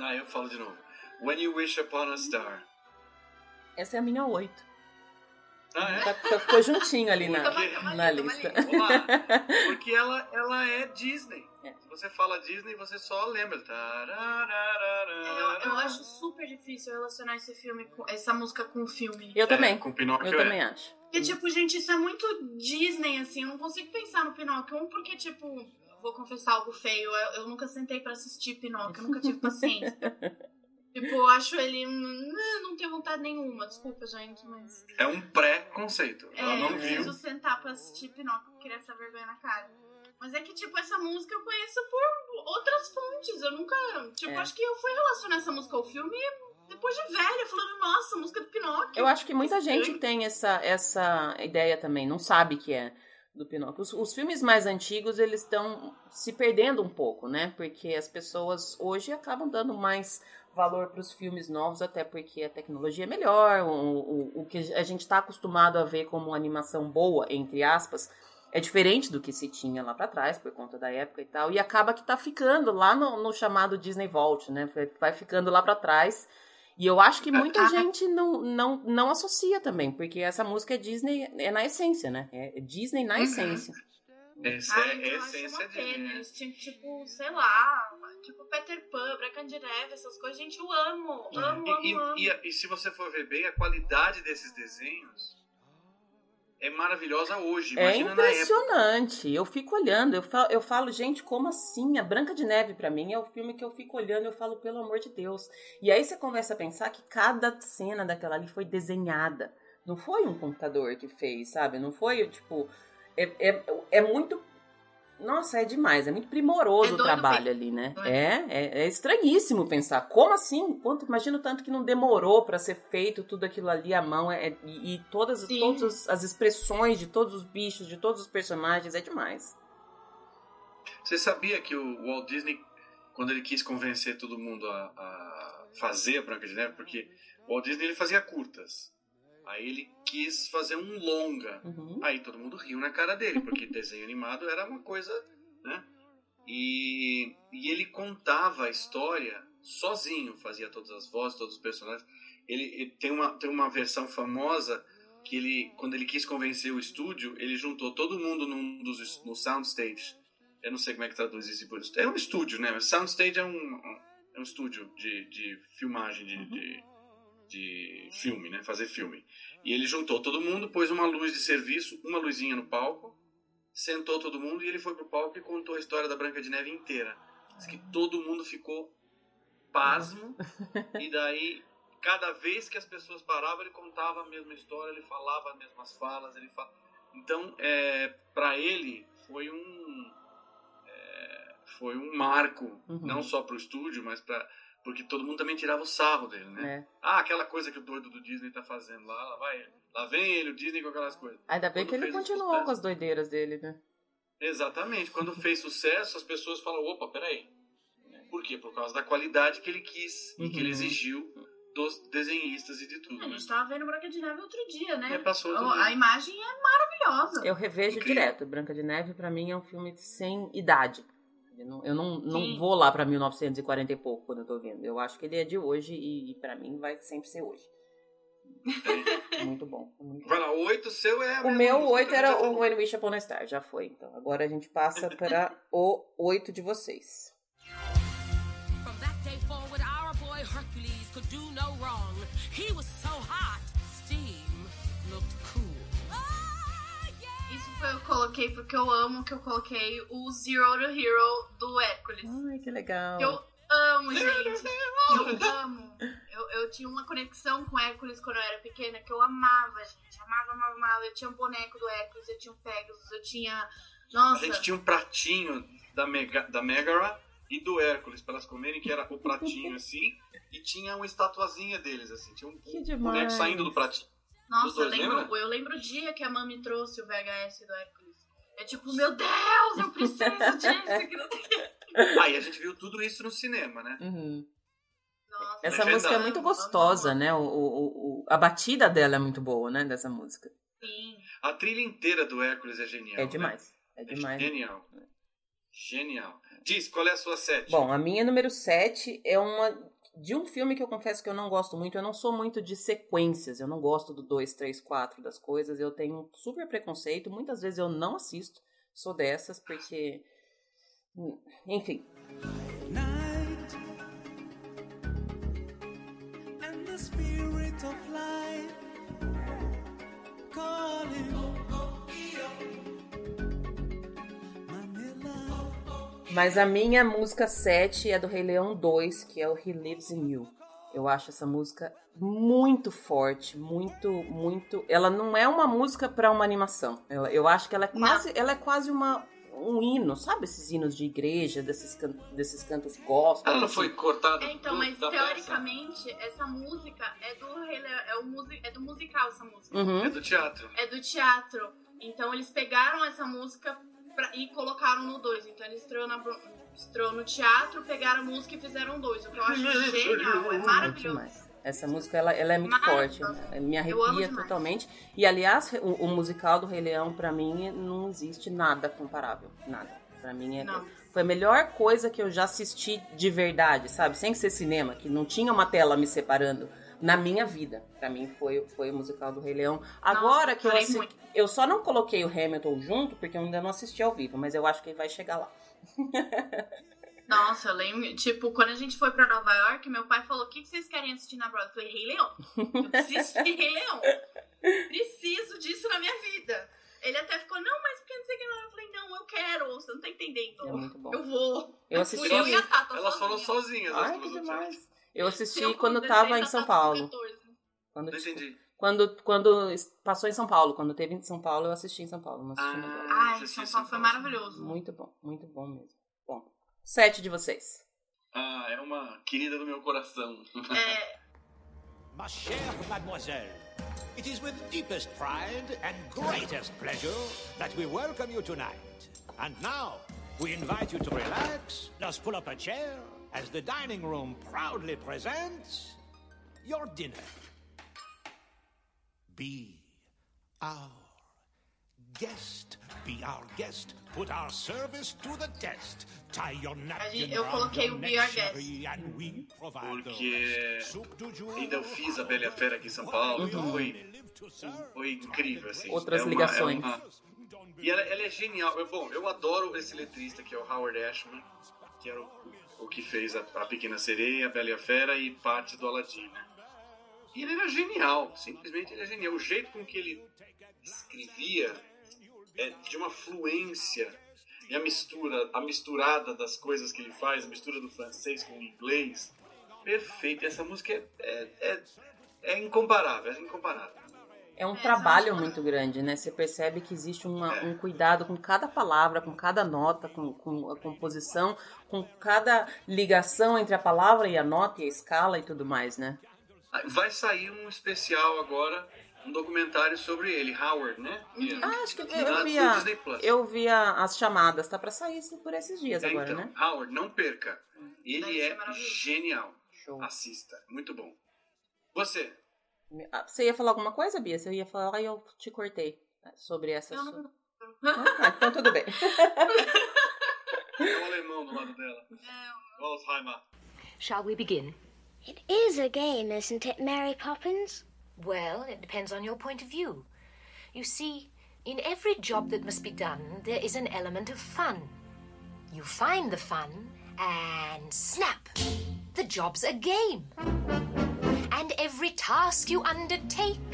C: Ah, eu falo de novo. When You Wish Upon a Star.
A: Essa é a minha oito.
C: Ah, é?
A: Tá, tá, ficou juntinho ali na, na lista.
C: Olá, porque ela, ela é Disney. É. Se você fala Disney, você só lembra.
B: Eu, eu acho super difícil relacionar esse filme com, essa música com o filme.
A: Eu também.
C: É, com Pinóquio
A: eu é. também acho.
B: Porque, tipo, gente, isso é muito Disney, assim. Eu não consigo pensar no Pinóquio. Um, porque, tipo, vou confessar algo feio. Eu, eu nunca sentei para assistir Pinóquio. Eu nunca tive paciência. Tipo, eu acho ele. Não tenho vontade nenhuma, desculpa, gente, mas.
C: É um pré-conceito.
B: É,
C: Ela não
B: eu
C: viu.
B: preciso sentar pra assistir Pinóquio porque queria essa vergonha na cara. Mas é que, tipo, essa música eu conheço por outras fontes. Eu nunca. Tipo,
A: É.
B: acho que eu fui relacionar essa música ao filme depois de velha, falando, nossa, música do Pinóquio.
A: Eu acho que muita gente tem essa, essa ideia também, não sabe que é do Pinóquio. Os, os filmes mais antigos, eles estão se perdendo um pouco, né? Porque as pessoas hoje acabam dando mais valor para os filmes novos, até porque a tecnologia é melhor, o, o, o que a gente está acostumado a ver como animação boa, entre aspas, é diferente do que se tinha lá para trás, por conta da época e tal, e acaba que tá ficando lá no, no chamado Disney Vault, né? Vai, ficando lá para trás. E eu acho que muita gente não, não, não associa também, porque essa música é Disney, é na essência, né? É Disney na
C: Uhum.
A: essência.
C: Essa
B: Ai,
C: é a
B: então eu acho
C: essência
B: uma
C: dele. né?
B: Que, tipo, sei lá, tipo Peter Pan, Branca de Neve, essas coisas. Gente, eu amo, amo, amo,
C: E,
B: amo.
C: e- e- e se você for ver bem, a qualidade desses desenhos é maravilhosa hoje.
A: É
C: Imagina na época.
A: impressionante. Eu fico olhando, eu falo, eu falo, gente, como assim? A Branca de Neve, pra mim, é o filme que eu fico olhando eu falo, pelo amor de Deus. E aí você começa a pensar que cada cena daquela ali foi desenhada. Não foi um computador que fez, sabe? Não foi, tipo. É, é, é muito. Nossa, é demais. É muito primoroso
B: É
A: o trabalho ali, né?
B: Não
A: É, é, é estranhíssimo pensar. Como assim? Quanto, imagina o tanto que não demorou pra ser feito tudo aquilo ali à mão. É, e, e todas,
B: Sim.
A: todas as expressões de todos os bichos, de todos os personagens, é demais.
C: Você sabia que o Walt Disney, quando ele quis convencer todo mundo a, a fazer a Branca de Neve, porque o Walt Disney ele fazia curtas. Aí ele quis fazer um longa.
A: Uhum.
C: Aí todo mundo riu na cara dele, porque desenho animado era uma coisa, né? E, e ele contava a história sozinho, fazia todas as vozes, todos os personagens. Ele, ele tem, uma, tem uma versão famosa que ele, quando ele quis convencer o estúdio, ele juntou todo mundo num dos, no soundstage. Eu não sei como é que traduz isso por É um estúdio, né? Soundstage é um, é um estúdio de, de filmagem de, de, de filme, né? Fazer filme. E ele juntou todo mundo, pôs uma luz de serviço, uma luzinha no palco, sentou todo mundo e ele foi pro palco e contou a história da Branca de Neve inteira. Diz que todo mundo ficou pasmo e daí cada vez que as pessoas paravam ele contava a mesma história, ele falava as mesmas falas, ele fa... então é, para ele foi um é, foi um marco
A: Uhum.
C: não só pro estúdio, mas para porque todo mundo também tirava o sarro dele, né?
A: É.
C: Ah, aquela coisa que o doido do Disney tá fazendo lá, lá vai ele. Lá vem ele, o Disney com aquelas coisas.
A: Ainda bem
C: Quando
A: que ele continuou
C: sucesso.
A: com as doideiras dele, né?
C: Exatamente. Quando fez sucesso, as pessoas falam, opa, peraí. Por quê? Por causa da qualidade que ele quis e que ele
A: Uhum.
C: exigiu dos desenhistas e de tudo.
B: A
C: né?
B: gente tava vendo Branca de Neve outro dia, né?
C: É, passou outro
B: a
C: dia.
B: imagem é maravilhosa.
A: Eu revejo
C: Incrível.
A: direto. Branca de Neve, pra mim, é um filme sem idade. Eu não, eu não, vou lá pra 1940 e pouco quando eu tô vendo. Eu acho que ele é de hoje e, e para mim vai sempre ser hoje. muito bom. muito bom.
C: Vai lá, o 8 seu é
A: O meu
C: música
A: 8
C: que a
A: era o. When Wish Upon a Star, já foi. Então agora a gente passa para o 8 de vocês.
D: From that day forward, our boy Hercules could do no wrong. He was
B: eu coloquei porque eu amo que eu coloquei o Zero to Hero do Hércules.
A: Ai, que legal.
B: Eu amo, gente. Eu amo. Eu, eu tinha uma conexão com Hércules quando eu era pequena que eu amava, gente. Amava, amava, amava. Eu tinha um boneco do Hércules, eu tinha um Pegasus, eu tinha.
C: A
B: Nossa.
C: gente tinha um pratinho da, Mega, da Megara e do Hércules para elas comerem, que era o pratinho assim, e tinha uma estatuazinha deles, assim. Tinha um
A: Que
C: boneco
A: demais.
C: saindo do pratinho.
B: Nossa, eu lembro,
C: lembra?
B: eu lembro o dia que a mãe me trouxe o VHS do Hércules. É tipo, meu Deus, eu preciso disso. Que não tem...
C: Aí a gente viu tudo isso no cinema, né?
A: Uhum.
B: Nossa,
A: Essa
C: Legendado.
A: música é muito gostosa, né? O, o, o- a batida dela é muito boa, né? Dessa música.
B: Sim.
C: A trilha inteira do Hércules é genial.
A: É
C: né?
A: demais. É
C: É
A: demais.
C: genial. Genial. Diz, qual é a sua sete?
A: Bom, a minha número 7 é uma de um filme que eu confesso que eu não gosto muito. Eu não sou muito de sequências. Eu não gosto do 2, 3, 4 das coisas. Eu tenho super preconceito. Muitas vezes eu não assisto. Sou dessas porque. Enfim.
E: night and the of life calling
A: Mas a minha música 7 é do Rei Leão 2, que é o He Lives in You. Eu acho essa música muito forte, muito, muito. Ela não é uma música para uma animação. Ela, eu acho que ela é quase, ela é quase uma um hino, sabe esses hinos de igreja, desses, can desses cantos gospel?
C: Ela não foi cortada.
B: É, então, mas teoricamente peça. essa música é do é, o, é do musical essa música.
A: Uhum.
C: É do teatro.
B: É do teatro. Então eles pegaram essa música pra, e colocaram no 2. Então ele estreou, na, estreou no teatro, pegaram a música e fizeram dois. O que eu acho genial, é maravilhoso.
A: Essa música ela, ela é muito forte, me arrepia totalmente. E aliás, o, o, musical do Rei Leão para mim não existe nada comparável, nada. Para mim é não. foi a melhor coisa que eu já assisti de verdade, sabe? Sem ser cinema, que não tinha uma tela me separando na minha vida. Para mim foi foi o musical do Rei Leão. Agora Nossa, que eu assisti, eu só não coloquei o Hamilton junto porque eu ainda não assisti ao vivo, mas eu acho que ele vai chegar lá.
B: Nossa, eu lembro, tipo, quando a gente foi pra Nova York, meu pai falou: o que, vocês querem assistir na Broadway? Eu falei: Rei Leão. Eu preciso assistir Rei Leão. Preciso disso na minha vida. Ele até ficou, não, mas porque não sei o que. Eu falei, não, eu quero, você não tá entendendo.
A: É muito bom.
B: Eu vou.
A: Eu assisti.
B: Eu e a Tata,
C: Elas foram sozinhas,
A: Ai, que demais. Eu assisti eu quando tava em São Paulo.
C: Quando, não entendi.
A: Quando, quando passou em São Paulo, quando teve em São Paulo, eu assisti em São Paulo. Não assisti
B: ah, Ai, São Paulo foi maravilhoso.
A: Muito bom, muito bom mesmo. Bom, sete de vocês.
C: Ah, é uma querida do meu coração.
B: É...
F: Ma chère mademoiselle, it is with deepest pride and greatest pleasure that we welcome you tonight. And now, we invite you to relax, just pull up a chair, as the dining room proudly presents your dinner. Be our guest. Be our guest. Put our service to the test. Tie your napkin
B: Eu coloquei o Be Our Guest.
C: Porque ainda eu fiz a Bela Fera aqui em São Paulo, então foi, foi incrível, assim.
A: Outras
C: é uma,
A: ligações.
C: É uma... E ela, ela, é genial. Eu, bom, eu adoro esse letrista que é o Howard Ashman, que era o, o que fez a, a Pequena Sereia, a Bela e a Fera e parte do Aladdin, né? E ele era genial, simplesmente ele é genial. O jeito com que ele escrevia é de uma fluência e a mistura, a misturada das coisas que ele faz, a mistura do francês com o inglês, perfeito. Essa música é, é, é, é incomparável, é incomparável.
A: É um trabalho muito grande, né? Você percebe que existe uma, um cuidado com cada palavra, com cada nota, com, com, a composição, com cada ligação entre a palavra e a nota e a escala e tudo mais, né?
C: Vai sair um especial agora um documentário sobre ele, Howard, né?
A: Ah, acho que eu, eu vi, a, eu vi a, as chamadas, tá para sair por esses dias
C: é,
A: agora,
C: então,
A: né?
C: Howard, não perca. Ele é genial. Show. Assista, muito bom. Você?
A: Ah, você ia falar alguma coisa, Bia? Você ia falar e eu te cortei né, sobre essa.
B: Não, não,
A: ah, então tudo bem.
C: é o alemão do lado dela. É. Alzheimer.
G: Shall we begin?
H: It is a game, isn't it, Mary Poppins?
G: Well, it depends on your point of view. You see, in every job that must be done, there is an element of fun. You find the fun, and snap! The job's a game. And every task you undertake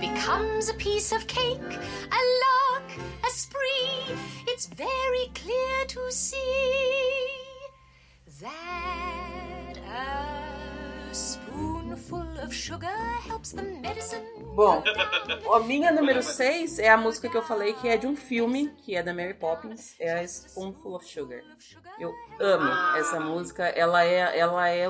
G: becomes a piece of cake, a lark, a spree. It's very clear to see that
A: Bom, a minha número 6 é a música que eu falei que é de um filme, que é da Mary Poppins, é a Spoonful of Sugar. Eu amo essa música, ela é, ela é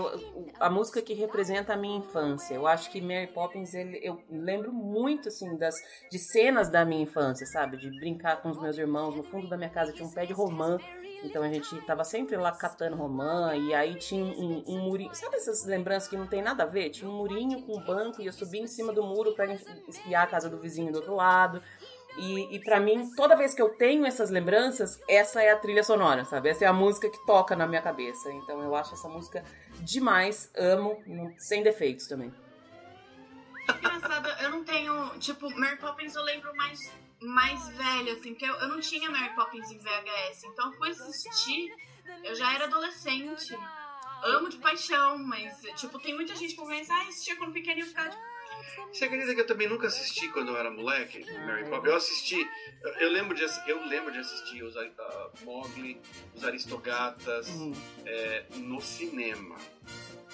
A: a música que representa a minha infância. Eu acho que Mary Poppins, eu lembro muito assim das de cenas da minha infância, sabe? De brincar com os meus irmãos, no fundo da minha casa tinha um pé de romã então a gente tava sempre lá catando romã, e aí tinha um, um, murinho. Sabe essas lembranças que não tem nada a ver? Tinha um murinho com um banco e eu subia em cima do muro para espiar a casa do vizinho do outro lado. E, e para mim, toda vez que eu tenho essas lembranças, essa é a trilha sonora, sabe? Essa é a música que toca na minha cabeça. Então eu acho essa música demais, amo, sem defeitos também.
B: Engraçado, eu não tenho. Tipo, Mary Poppins eu lembro mais mais velha, assim, porque eu, eu não tinha Mary Poppins em VHS, então eu fui assistir, eu já era adolescente. Amo de paixão, mas, tipo, tem muita gente que convence, ah, assistia quando pequenininho ficar tipo.
C: Você acredita que eu também nunca assisti quando eu era moleque, Mary Poppins? Eu assisti, eu, eu lembro de eu lembro de assistir os uh, Mowgli, os Aristogatas hum. é, no cinema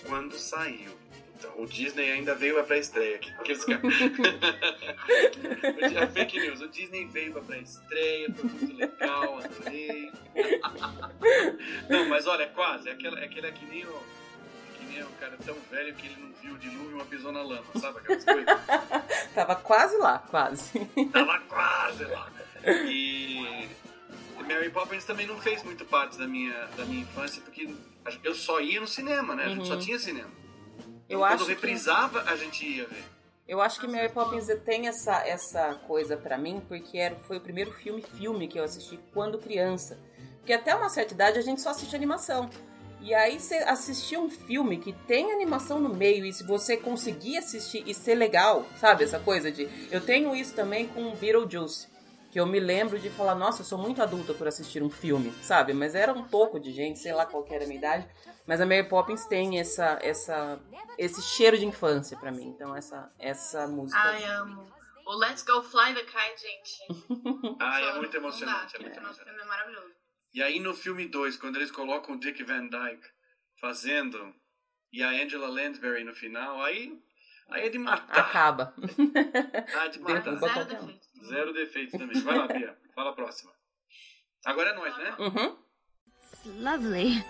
C: quando saiu. Então, o Disney ainda veio pra estreia aqui. Aqueles caras. a fake news. O Disney veio pra estreia, foi muito legal, adorei. Não, mas olha, quase. É aquele, é aquele é que nem o. Que nem o cara tão velho que ele não viu o dilúvio uma pisou na lama, sabe aquelas coisas?
A: Tava quase lá, quase.
C: Tava quase lá. E Mary Poppins também não fez muito parte da minha, da minha infância, porque eu só ia no cinema, né? A gente só
A: Uhum.
C: tinha cinema.
A: Eu
C: Quando
A: acho que-
C: reprisava, a gente ia ver.
A: Eu acho que Mary Poppins tem essa, essa coisa pra mim, porque era, foi o primeiro filme filme que eu assisti quando criança. Porque até uma certa idade a gente só assiste animação. E aí você assistir um filme que tem animação no meio e se você conseguir assistir e ser legal, sabe? Essa coisa de. Eu tenho isso também com Beetlejuice. Que eu me lembro de falar, nossa, eu sou muito adulta por assistir um filme, sabe? Mas era um pouco de gente, sei lá qual que era a minha idade. Mas a Mary Poppins tem essa, essa, esse cheiro de infância pra mim. Então essa, essa música.
B: Ai, amo. O Let's Go Fly the Kite, gente.
C: Ah, é muito emocionante. É muito emocionante.
B: é maravilhoso.
C: E aí no filme 2, quando eles colocam o Dick Van Dyke fazendo e a Angela Lansbury no final, aí, aí é de matar.
A: Acaba.
C: Ah, é de matar.
A: Derruba qualquer um.
C: Zero defeitos também. Vai lá, Bia. Fala a próxima. Agora é nós, né?
A: Uhum.
I: Lovely.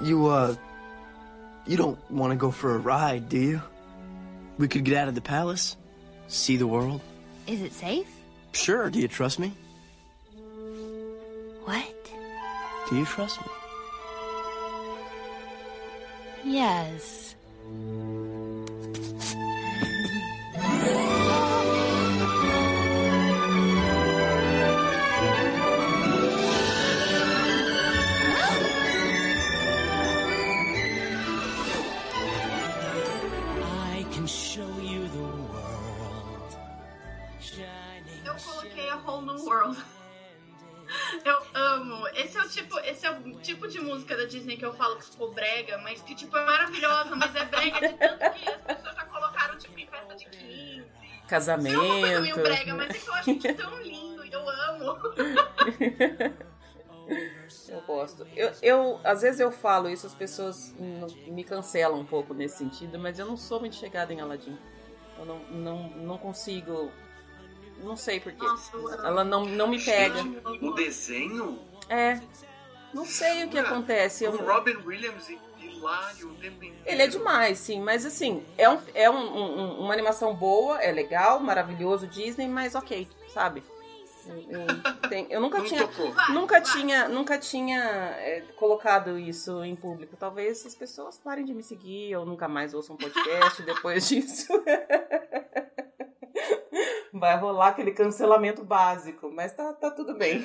J: You, uh, you don't want to go for a ride, do you? We could get out of the palace, see the world.
I: Is it safe?
J: Sure, do you trust me?
I: What?
J: Do you trust me?
I: Yes.
B: Tipo, esse é o tipo de música da Disney que eu falo que ficou brega, mas que tipo é maravilhosa, mas é brega de tanto que as pessoas já colocaram tipo em festa de 15.
A: Casamento.
B: É uma coisa meio brega, mas é que eu acho isso tão lindo e eu amo.
A: Eu gosto. Eu, eu, às vezes eu falo isso, as pessoas me cancelam um pouco nesse sentido, mas eu não sou muito chegada em Aladdin. Eu não, não, não consigo. Não sei porquê. Ela não, não me pega.
C: O desenho
A: É. Não sei o que acontece.
C: com
A: Eu,
C: Robin Williams e hilário o tempo inteiro.
A: Ele é demais, sim, mas assim, é, um, é um- um- uma animação boa, é legal, maravilhoso, Disney, mas ok, sabe? Eu, eu- tem- eu nunca
C: Não
A: tinha.
B: Vai,
A: Nunca
B: vai.
A: tinha, nunca tinha é, colocado isso em público. Talvez as pessoas parem de me seguir ou nunca mais ouçam um podcast depois disso. Vai rolar aquele cancelamento básico, mas tá, tá tudo bem.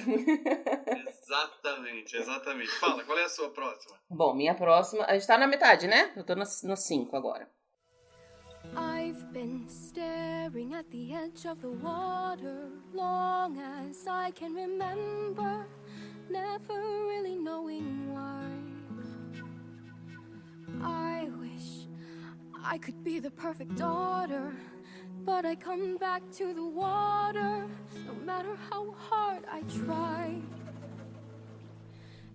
C: Exatamente, exatamente. Fala, qual é a sua próxima?
A: Bom, minha próxima. A gente tá na metade, né? Eu tô no 5 agora.
K: I've been staring at the edge of the water long as I can remember, never really knowing why. I wish I could be the perfect daughter, but I come back to the water no matter how hard I try.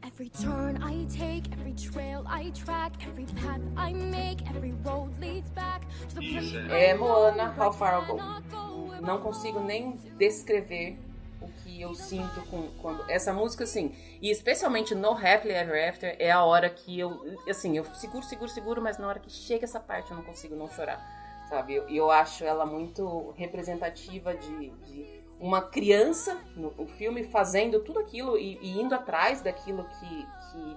K: Every turn I take, every trail I track, every path I make, every road leads back to the place
A: É Moana, How Far I'll
K: I
A: Go. Não consigo nem descrever o que eu sinto com quando essa música assim, e especialmente no Happily Ever After é a hora que eu assim, eu seguro, seguro, seguro, mas na hora que chega essa parte eu não consigo não chorar, sabe? E eu, eu acho ela muito representativa de, de uma criança no, no filme fazendo tudo aquilo e, e indo atrás daquilo que, que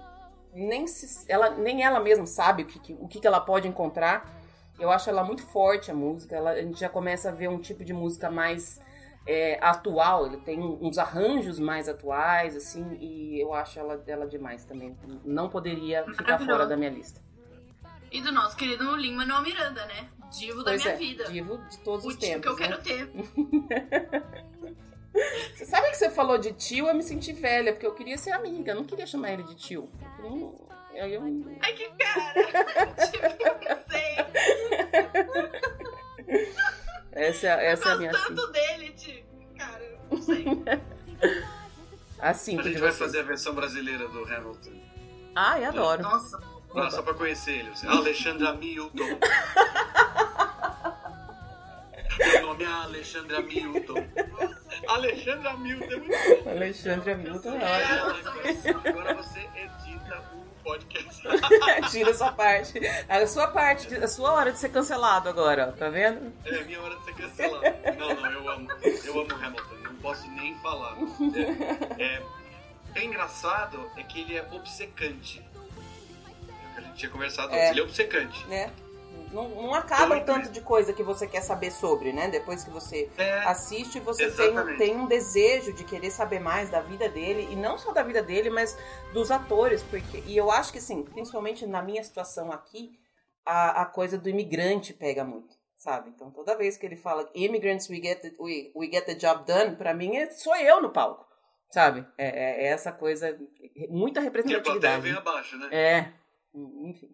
A: nem, se, ela, nem ela mesma sabe o que, que- o que, que ela pode encontrar. Eu acho ela muito forte, a música. Ela- a gente já começa a ver um tipo de música mais é, atual. Ele tem uns arranjos mais atuais, assim, e eu acho ela, ela demais também. Não poderia ficar fora da minha lista.
B: E do nosso querido Lin-Manuel Miranda, né? Divo da
A: Pois
B: minha
A: é,
B: vida.
A: divo de todos
B: O
A: os
B: tio que eu
A: tempos.
B: quero
A: né?
B: ter.
A: Você sabe que você falou de tio, eu me senti velha, porque eu queria ser amiga, eu não queria chamar ele de tio. Eu aí eu-
B: Ai, que cara! tipo, não sei.
A: Essa, essa é a
B: Eu
A: minha
B: gosto
A: assim.
B: tanto dele, tipo, cara, não sei.
A: A
C: A gente vai fazer a versão brasileira do Hamilton.
A: Ai, adoro.
B: Nossa,
C: Ah, só pra conhecer ele. Alexandre Hamilton. Meu nome é Alexandre Hamilton. Alexandre Hamilton é muito bom.
A: Alexandre Hamilton é ótimo.
C: Agora você edita o podcast.
A: Tira a sua parte. A sua parte, a sua hora de ser cancelado agora, tá vendo?
C: É minha hora de ser cancelado. Não, não, eu amo. Eu amo Hamilton. Não posso nem falar. É, é, é engraçado é que ele é obcecante. Tinha conversado
A: É.
C: antes. Ele é obcecante.
A: Né? Não, não acaba o
C: Doido,
A: tanto de coisa que você quer saber sobre, né? Depois que você
C: É,
A: assiste, você tem, tem um desejo de querer saber mais da vida dele, e não só da vida dele, mas dos atores, porque. E eu acho que, assim, principalmente na minha situação aqui, a, a coisa do imigrante pega muito, sabe? Então toda vez que ele fala immigrants, we get the, we, we get the job done, pra mim é, sou eu no palco, sabe? É, é- é essa coisa, muita
C: E a plateia
A: representatividade.
C: vem abaixo, né?
A: É, enfim.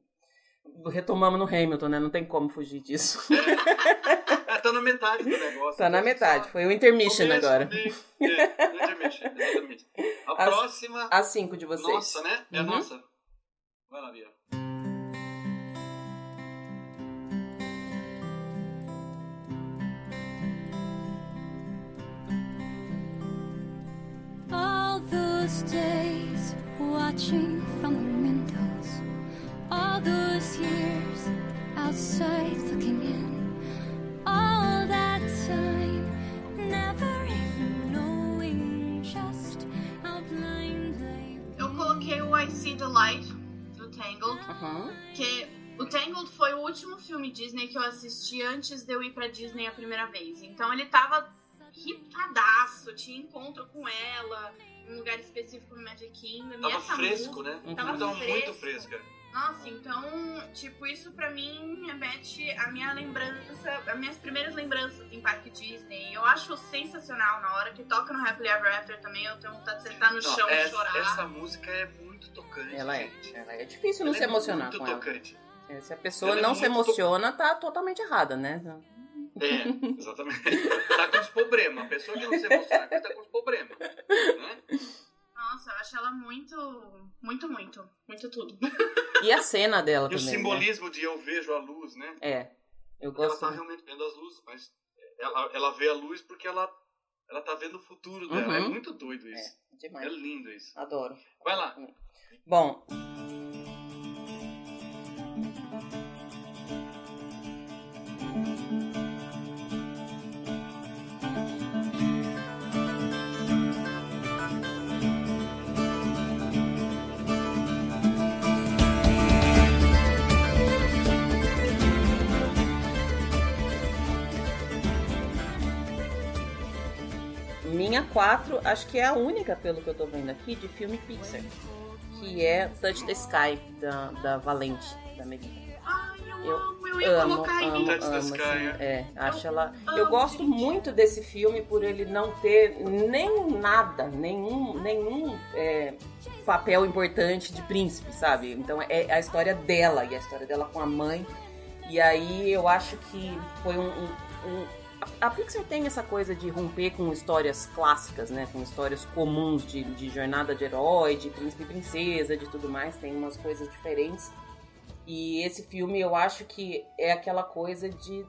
A: Retomamos no Hamilton, né? Não tem como fugir disso.
C: É, tá na metade do negócio.
A: Tá na
C: Então,
A: metade,
C: só
A: foi o intermission
C: começo,
A: agora.
C: meio- É, no intermission, exatamente. A
A: As-
C: próxima.
A: As cinco de vocês.
C: Nossa, né? É a
A: Uhum.
C: nossa. Vai lá, Bia.
K: All those days watching from the all those years outside looking in, all that time never even knowing just how blind they
B: Eu coloquei o I See the Light do Tangled,
A: Uhum.
B: que o Tangled foi o último filme Disney que eu assisti antes de eu ir pra Disney a primeira vez. Então ele tava hipadaço, tinha encontro com ela em um lugar específico no Magic Kingdom.
C: Tava fresco,
B: música-
C: né?
B: Tava,
C: Tava muito
B: fresco.
C: fresca.
B: Nossa, então, tipo, isso pra mim remete a minha lembrança, as minhas primeiras lembranças em Parque Disney. Eu acho sensacional na hora que toca no Happily Ever After também, eu tenho vontade de sentar no
C: Não,
B: chão e chorar.
C: essa música é muito tocante.
A: Ela é,
C: gente.
A: ela é difícil não
C: Ela
A: se
C: é
A: emocionar
C: muito
A: com ela.
C: tocante.
A: É, Se a pessoa
C: Ela é
A: não se
C: muito to-
A: emociona, tá totalmente errada, né?
C: É, exatamente. tá com os problemas. A pessoa que não se emociona tá com os problemas. Né?
B: Acho ela muito, muito, muito, muito tudo.
A: E a cena dela
C: E o
A: também. né?
C: simbolismo de eu vejo a luz, né?
A: É. Eu
C: Ela
A: gosto.
C: tá realmente vendo as luzes, mas ela, ela vê a luz porque ela, ela tá vendo o futuro dela.
A: Uhum.
C: É muito doido isso.
A: demais.
C: É lindo isso.
A: Adoro.
C: Vai lá.
A: Bom. Minha 4, acho que é a única, pelo que eu tô vendo aqui, de filme Pixar. Que é Touch the Sky, da, da Valente, da Melissa.
B: Ai, eu,
A: Eu
B: amo, eu ia
A: amo,
B: colocar
A: amo.
C: Touch the
A: amo,
C: Sky,
A: assim, é, acho ela.
B: amo,
A: Eu gosto muito desse filme por ele não ter nem nada, nenhum, nenhum é, papel importante de príncipe, sabe? Então é a história dela e a história dela com a mãe. E aí eu acho que foi um. um- um- a Pixar tem essa coisa de romper com histórias clássicas, né? Com histórias comuns de, de jornada de herói, de príncipe e princesa, de tudo mais. Tem umas coisas diferentes. E esse filme eu acho que é aquela coisa de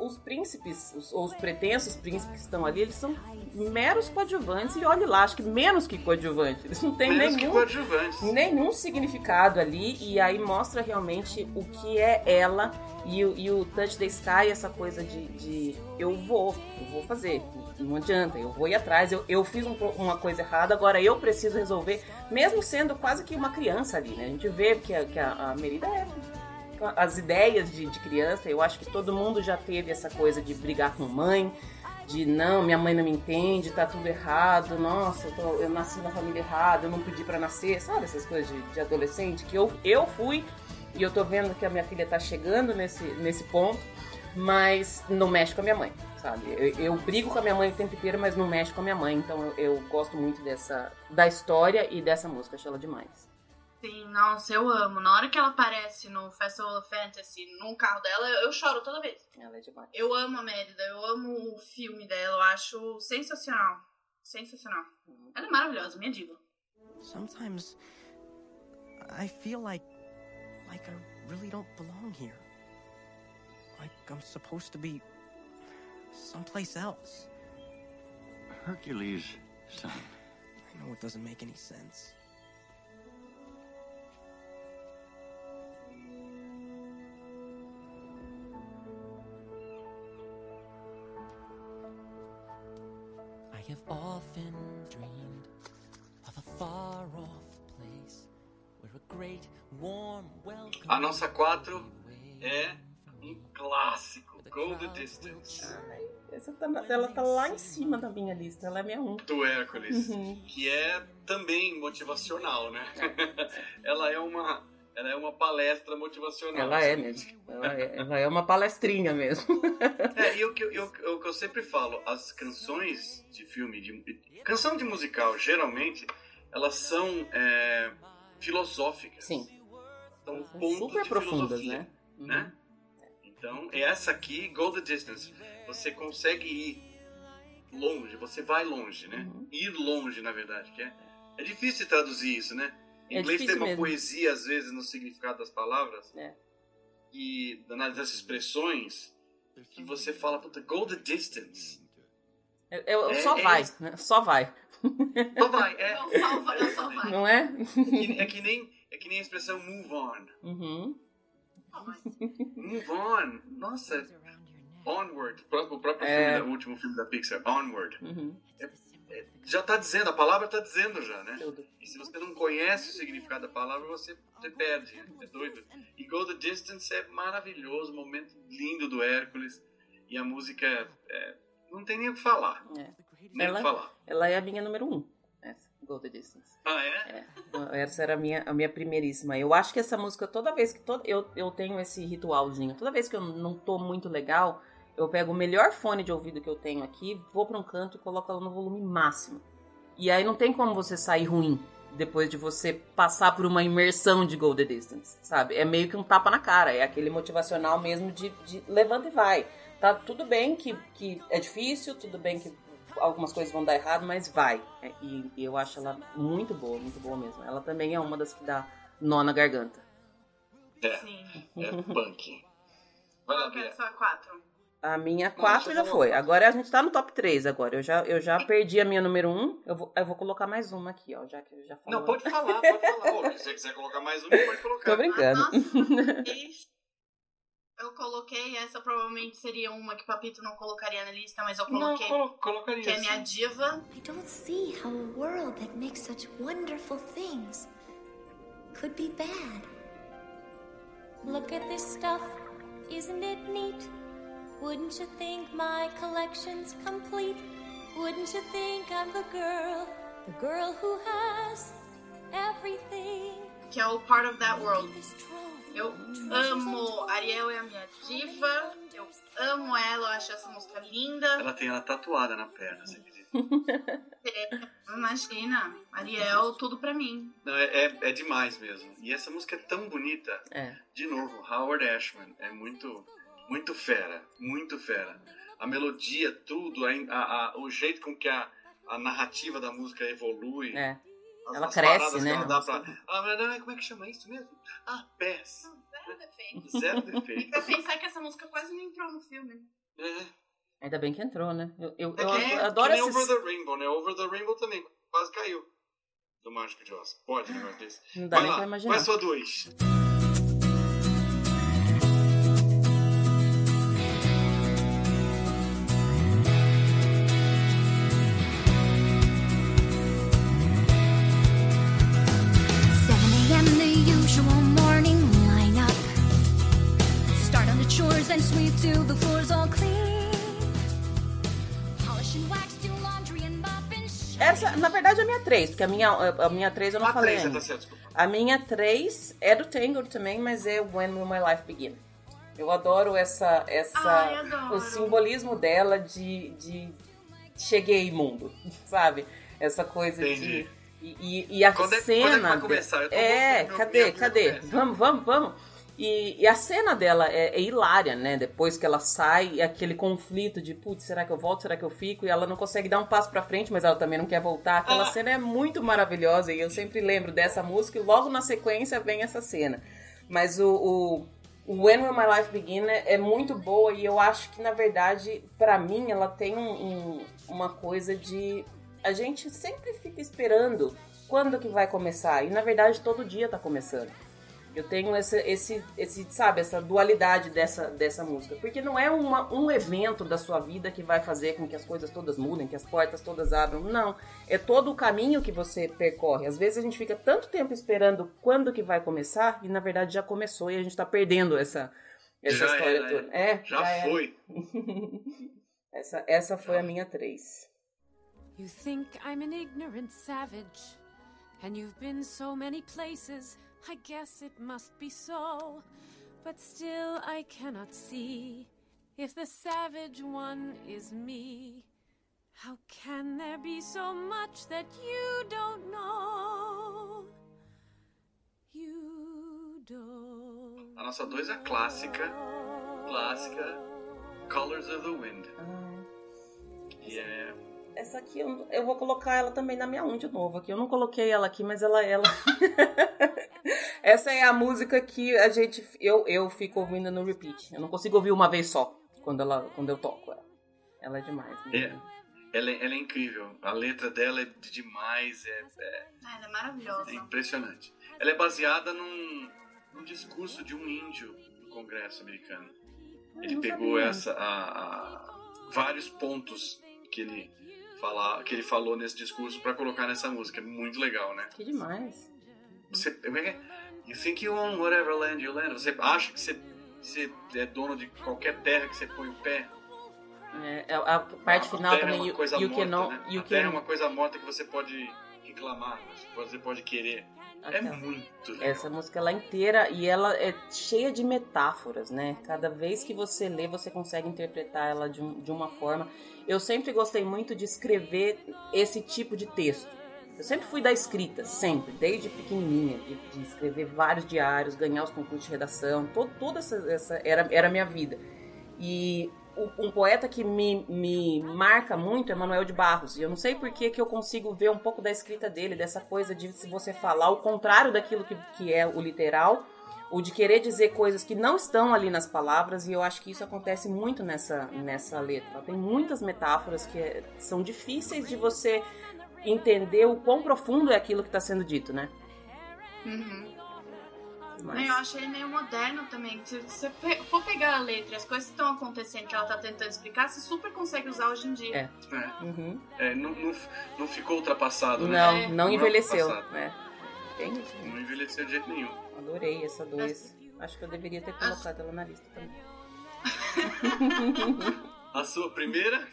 A: os príncipes, os, os pretensos príncipes que estão ali, eles são meros coadjuvantes. E olhe lá, acho que menos que coadjuvantes. Eles não têm
C: Menos
A: nenhum, nenhum significado ali. E aí mostra realmente o que é ela e, o- e o Touch the Sky, essa coisa de, de eu vou, eu vou fazer, não adianta, eu vou ir atrás, eu, eu fiz um uma coisa errada, agora eu preciso resolver, mesmo sendo quase que uma criança ali, né? A gente vê que a, que a, a Merida é as ideias de, de criança, eu acho que todo mundo já teve essa coisa de brigar com mãe, de não, minha mãe não me entende, tá tudo errado, nossa, eu, tô- eu nasci na família errada, eu não pedi pra nascer, sabe essas coisas de, de adolescente que eu, eu fui e eu tô vendo que a minha filha tá chegando nesse, nesse ponto, mas não mexe com a minha mãe, sabe? Eu, eu brigo com a minha mãe o tempo inteiro, mas não mexe com a minha mãe, então eu, eu gosto muito dessa da história e dessa música, acho ela demais.
B: Sim, nossa, eu amo. Na hora que ela aparece no Festival of Fantasy, no carro dela, eu choro toda vez.
A: Ela é demais.
B: Eu amo a Mérida, eu amo o filme dela, eu acho sensacional. Sensacional. Ela é maravilhosa, minha diva.
J: Sometimes I feel like
L: Like I really don't belong here. Like I'm supposed to be someplace else.
M: Hercules, son.
L: I know it doesn't make any sense.
N: I have often dreamed of a far off place where a great warm welcome.
C: A nossa 4 é um clássico, Go the Distance,
A: Essa tá, ela tá lá em cima da minha lista, ela é minha 1.
C: do Hércules,
A: Uhum.
C: que é também motivacional, né? ela é uma ela é uma palestra motivacional.
A: Ela é mesmo. Ela é, ela é uma palestrinha mesmo.
C: É, e o que eu, eu- o que eu sempre falo, as canções de filme, de, canção de musical, geralmente, elas são é, filosóficas.
A: Sim.
C: São pontos
A: super
C: de
A: profundas,
C: filosofia,
A: né?
C: né? Então, essa aqui, Go the Distance, você consegue ir longe, você vai longe, né?
A: Uhum.
C: Ir longe, na verdade, que é, é difícil traduzir isso, né? Em
A: É
C: inglês tem uma
A: mesmo.
C: poesia, às vezes, no significado das palavras.
A: É.
C: E das expressões que você fala, puta, go the distance.
A: Eu, eu-
C: É-
A: só
C: é
A: vai,
C: isso.
A: né? Só vai.
C: Só vai, é.
B: Não, só vai, não, só vai.
A: Não é?
C: É que, é que nem, é que nem a expressão move on.
A: Uhum.
C: Move on. Nossa. Onward. O próprio,
A: É.
C: filme, o último filme da Pixar, Onward.
A: Uhum.
C: Já tá dizendo, a palavra tá dizendo já, né? E se você não conhece o significado da palavra, você, você perde. É doido. E Go the Distance é maravilhoso, momento lindo do Hércules. E a música é, não tem nem o que falar.
A: É.
C: Nem o que falar.
A: ela é a minha número 1. Um, essa, Go the Distance.
C: Ah, é?
A: Essa era a minha, a minha primeiríssima. Eu acho que essa música, toda vez que. Toda, eu, eu tenho esse ritualzinho. Toda vez que eu não tô muito legal, eu pego o melhor fone de ouvido que eu tenho aqui, vou pra um canto e coloco ela no volume máximo. E aí não tem como você sair ruim depois de você passar por uma imersão de Go the Distance, sabe? É meio que um tapa na cara. É aquele motivacional mesmo de, de levanta e vai. Tá tudo bem que, que é difícil, tudo bem que algumas coisas vão dar errado, mas vai. É, E, e eu acho ela muito boa, muito boa mesmo. Ela também é uma das que dá nó na garganta.
C: É.
B: Sim.
C: É punk. Vai lá,
B: Qual é a sua quatro?
A: A minha
C: Não,
A: 4
C: deixa eu
A: já
C: falar
A: foi. Agora a gente tá no top 3 agora. Eu já, eu já perdi a minha número 1. Eu vou, eu vou colocar mais uma aqui, ó. Já que eu já falei.
C: Não, pode falar, pode falar. Ô, se você quiser colocar mais uma, pode colocar.
A: Tô brincando.
B: Eu coloquei, essa provavelmente seria uma que o Papito não colocaria na lista, mas eu
C: Não,
B: coloquei.
C: colo- colocaria
B: Que é minha diva.
O: I don't see how a world that makes such wonderful things could be bad.
K: Look at this stuff, isn't it neat? Wouldn't you think my collection's complete? Wouldn't you think I'm the girl, the girl who has everything?
B: Que é o Part of That World. Eu amo. Ariel é a minha diva. Eu amo ela, eu acho essa música linda.
C: Ela tem ela tatuada na perna, você acredita?
B: Imagina, Ariel, tudo pra mim.
C: Não, é, é, é demais mesmo. E essa música é tão bonita.
A: É.
C: De novo, Howard Ashman é muito, muito fera, muito fera. A melodia, tudo, a, a- a- o jeito com que a, a narrativa da música evolui.
A: É.
C: As-
A: Ela
C: as
A: cresce, né,
C: Que ela pra... Ah, mas não, como é que chama isso mesmo? Ah, pés.
B: Zero defeito.
C: Zero defeito.
B: Pra pensar que essa música quase não entrou no filme.
C: É.
A: Ainda bem que entrou, né? Eu, eu,
C: É
A: eu
C: que, nem-
A: adoro
C: que nem
A: esses.
C: Over the Rainbow, né? Over the Rainbow também quase caiu. Do Mágico de Oz. Pode, um negócio desse.
A: Não dá
C: Vai
A: nem
C: lá,
A: pra imaginar.
C: É a sua dois?
A: Essa, na verdade, é a minha 3, porque a minha, a minha 3 eu não
C: Ah,
A: falei.
C: três,
A: ainda.
C: tá.
A: A minha 3 é do Tangled também, mas é When Will My Life Begin. Eu adoro essa, essa
B: Ai, adoro.
A: o simbolismo dela de, de cheguei mundo, sabe? Essa coisa
C: Entendi.
A: de e, e- e a
C: Quando é-
A: cena
C: quando é que vai
A: de-
C: começar? Eu tô
A: é, cadê,
C: a
A: cadê? Vamos, vamos, vamos. E, e a cena dela é, é hilária, né? Depois que ela sai, e aquele conflito de, putz, será que eu volto, será que eu fico? E ela não consegue dar um passo pra frente, mas ela também não quer voltar. Aquela
C: Ah.
A: cena é muito maravilhosa e eu sempre lembro dessa música e logo na sequência vem essa cena. Mas o, o, When Will My Life Begin é, é muito boa e eu acho que, na verdade, pra mim, ela tem um- um- uma coisa de. A gente sempre fica esperando quando que vai começar. E, na verdade, todo dia tá começando. Eu tenho esse, esse, esse, sabe, essa dualidade dessa, dessa música. Porque não é uma, um evento da sua vida que vai fazer com que as coisas todas mudem, que as portas todas abram. Não. É todo o caminho que você percorre. Às vezes a gente fica tanto tempo esperando quando que vai começar e na verdade já começou e a gente tá perdendo essa, essa
C: Já
A: história
C: era,
A: toda.
C: é.
A: É,
C: Já
A: era.
C: foi.
A: essa, essa foi a minha três.
D: You think I'm an ignorant savage, and you've been so many places. I guess it must be so. But still, I cannot see if the savage one is me. How can there be so much that you don't know? You don't.
C: A nossa 2 é clássica. Clássica. Colors of the Wind. E é.
A: Essa aqui eu, eu vou colocar ela também na minha 1 de novo aqui. Eu não coloquei ela aqui, mas ela ela Essa é a música que a gente eu, eu fico ouvindo no repeat. Eu não consigo ouvir uma vez só quando ela quando eu toco ela. Ela é demais. né?
C: É, ela, é- ela é incrível. A letra dela é de- demais, é, é-
B: Ah, ela é maravilhosa.
C: é impressionante. Ela é baseada num, num discurso de um índio no Congresso americano. Ele
A: não
C: pegou essa, a- a- vários pontos que ele, fala, que ele falou nesse discurso para colocar nessa música. É muito legal, né?
A: Que demais.
C: Você, é é? You think you own whatever land you land. Você acha que você, você é dono de qualquer terra que você põe o pé?
A: É, a, a parte final
C: a terra
A: também
C: é uma
A: you,
C: coisa
A: you
C: morta, né?
A: you
C: A terra é
A: can
C: uma coisa morta que você pode reclamar, você pode querer. É
A: Aquela.
C: muito legal.
A: Essa música ela é inteira e ela é cheia de metáforas, né? Cada vez que você lê, você consegue interpretar ela de, um- de uma forma. Eu sempre gostei muito de escrever esse tipo de texto. Eu sempre fui da escrita, sempre, desde pequenininha, de, de escrever vários diários, ganhar os concursos de redação, toda essa, essa era, era a minha vida. E um poeta que me, me marca muito é Manuel de Barros. E eu não sei por que, que eu consigo ver um pouco da escrita dele, dessa coisa de se você falar o contrário daquilo que, que é o literal, ou de querer dizer coisas que não estão ali nas palavras, e eu acho que isso acontece muito nessa, nessa letra. Tem muitas metáforas que é- são difíceis de você entender o quão profundo é aquilo que está sendo dito, né?
B: Uhum.
A: Mas-
B: eu acho ele meio moderno também. Se você for pegar a letra, e as coisas que estão acontecendo que ela tá tentando explicar, você super consegue usar hoje em dia.
A: É.
C: É.
A: Uhum.
C: É, não, não, não ficou ultrapassado,
A: Não,
C: né?
A: não
C: é
A: envelheceu.
C: ultrapassado.
A: né?
C: Não envelheceu de jeito nenhum.
A: Adorei essa dois. Acho que eu deveria ter colocado ela na lista também.
C: A sua primeira?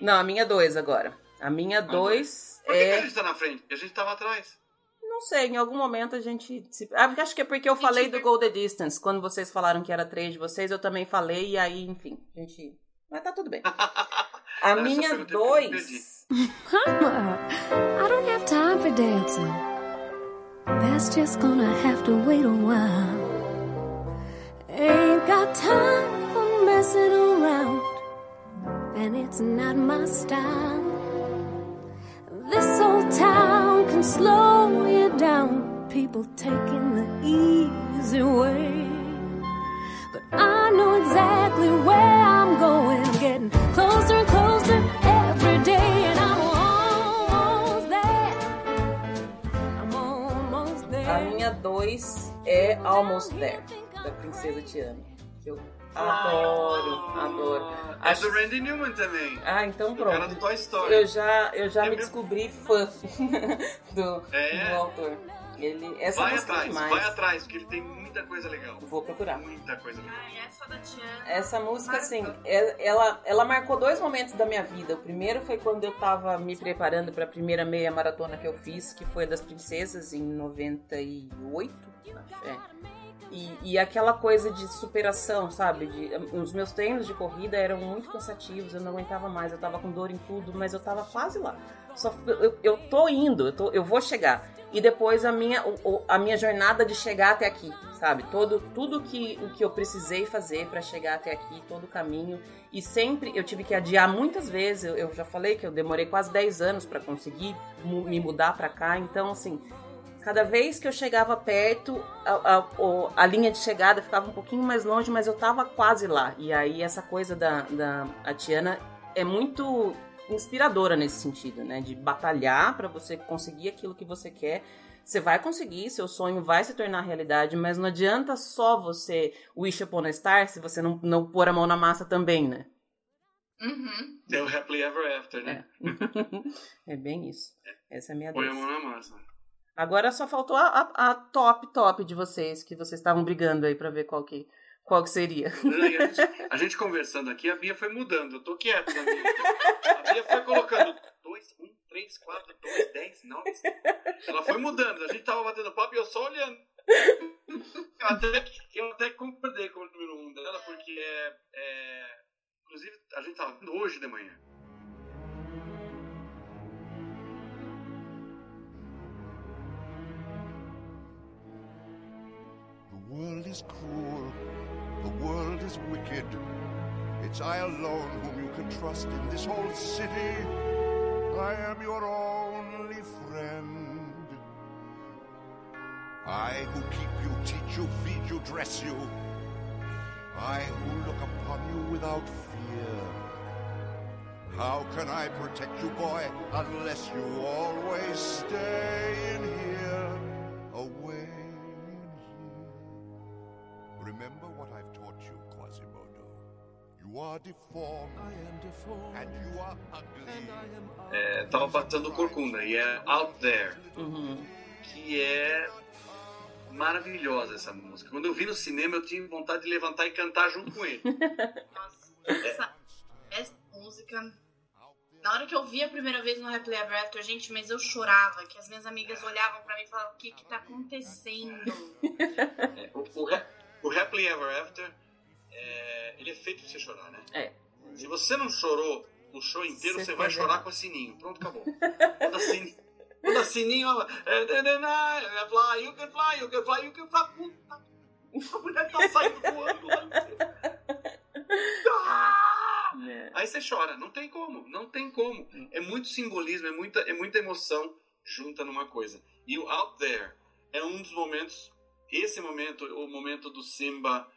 A: Não, a minha dois agora. A minha dois
C: Por que, que a
A: é.
C: gente tá na frente? A gente tava atrás.
A: Não sei, em algum momento a gente. Se... Ah, acho que é porque eu falei do Go the Distance. Quando vocês falaram que era três de vocês, eu também falei, e aí, enfim, a gente. Mas tá tudo bem. A minha dois.
K: Mama, I don't have time for dancing. That's just gonna have to wait a while. Ain't got time for messing around, and it's not my style. This old town can slow you down, people taking the easy way. But I know exactly where I'm going, getting closer and closer every day, and I'm almost there. I'm almost there.
A: A minha dois é Almost There, da Princesa Tiana. Que eu adoro, adoro.
C: É do Randy Newman também.
A: Ah, então
C: O cara
A: pronto.
C: do Toy Story.
A: Eu já, eu já
C: É
A: me
C: mesmo?
A: descobri fã do,
C: É?
A: do autor. Ele, essa
C: vai
A: música é
C: atrás,
A: demais.
C: vai atrás, porque ele tem muita coisa legal.
A: Vou procurar.
C: Muita coisa legal.
B: Ai, essa da Tiana.
A: Essa música, assim, é- ela, ela marcou dois momentos da minha vida. O primeiro foi quando eu tava me preparando para a primeira meia maratona que eu fiz, que foi a das princesas em 98, acho, é. E, e aquela coisa de superação, sabe? De, os meus treinos de corrida eram muito cansativos, eu não aguentava mais, eu tava com dor em tudo, mas eu tava quase lá. Só, eu, eu tô indo, eu, tô, eu vou chegar. E depois a minha, a minha jornada de chegar até aqui, sabe? Todo, tudo que, o que eu precisei fazer para chegar até aqui, todo o caminho. E sempre eu tive que adiar muitas vezes. Eu, eu já falei que eu demorei quase 10 anos para conseguir me mudar para cá. Então, assim, Cada vez que eu chegava perto, a, a, a linha de chegada ficava um pouquinho mais longe, mas eu tava quase lá. E aí essa coisa da, da a Tiana é muito inspiradora nesse sentido, né? De batalhar pra você conseguir aquilo que você quer. Você vai conseguir, seu sonho vai se tornar realidade, mas não adianta só você wish upon a star se você não, não pôr a mão na massa também, né?
B: Uhum.
C: É o Happily Ever After, né?
A: É bem isso. Essa é a minha
C: Põe a mão na massa.
A: Agora só faltou a, a- a top top de vocês, que vocês estavam brigando aí pra ver qual que, qual que seria.
C: E A gente, a gente conversando aqui, a Bia foi mudando. Eu tô quieto na minha. A Bia foi colocando 2, 1, 3, 4, 2, 10, 9. Ela foi mudando. A gente tava batendo papo e eu só olhando. Eu até, eu até concordei com o número 1 dela, porque é, é. Inclusive, a gente tava vendo hoje de manhã.
P: World is cruel. The world is wicked. It's I alone whom you can trust in this whole city. I am your only friend. I who keep you, teach you, feed you, dress you. I who look upon you without fear. How can I protect you, boy, unless you always stay in here,
C: É, tava passando Corcunda e é Out There. Que é maravilhosa essa música. Quando eu vi no cinema, eu tinha vontade de levantar e cantar junto com ele.
B: Essa, essa música. Na hora que eu vi a primeira vez no Happily Ever After, gente, mas eu chorava, que as minhas amigas olhavam pra mim e falavam, o que que tá acontecendo?
C: É, o, o, o Happily Ever After, é, ele é feito pra você chorar, né?
A: É.
C: Se você não chorou o show inteiro,
A: Você
C: você vai chorar com a sininho. Pronto, acabou. Quando a sininho, quando a sininho ela... é, é, é, é, Fly, you can fly, you can fly, you can fly. Puta, a mulher tá saindo voando lá. no. Ah! Aí você chora. Não tem como, não tem como. É muito simbolismo, é muita, é muita emoção junta numa coisa. E o Out There é um dos momentos, esse momento, o momento do Simba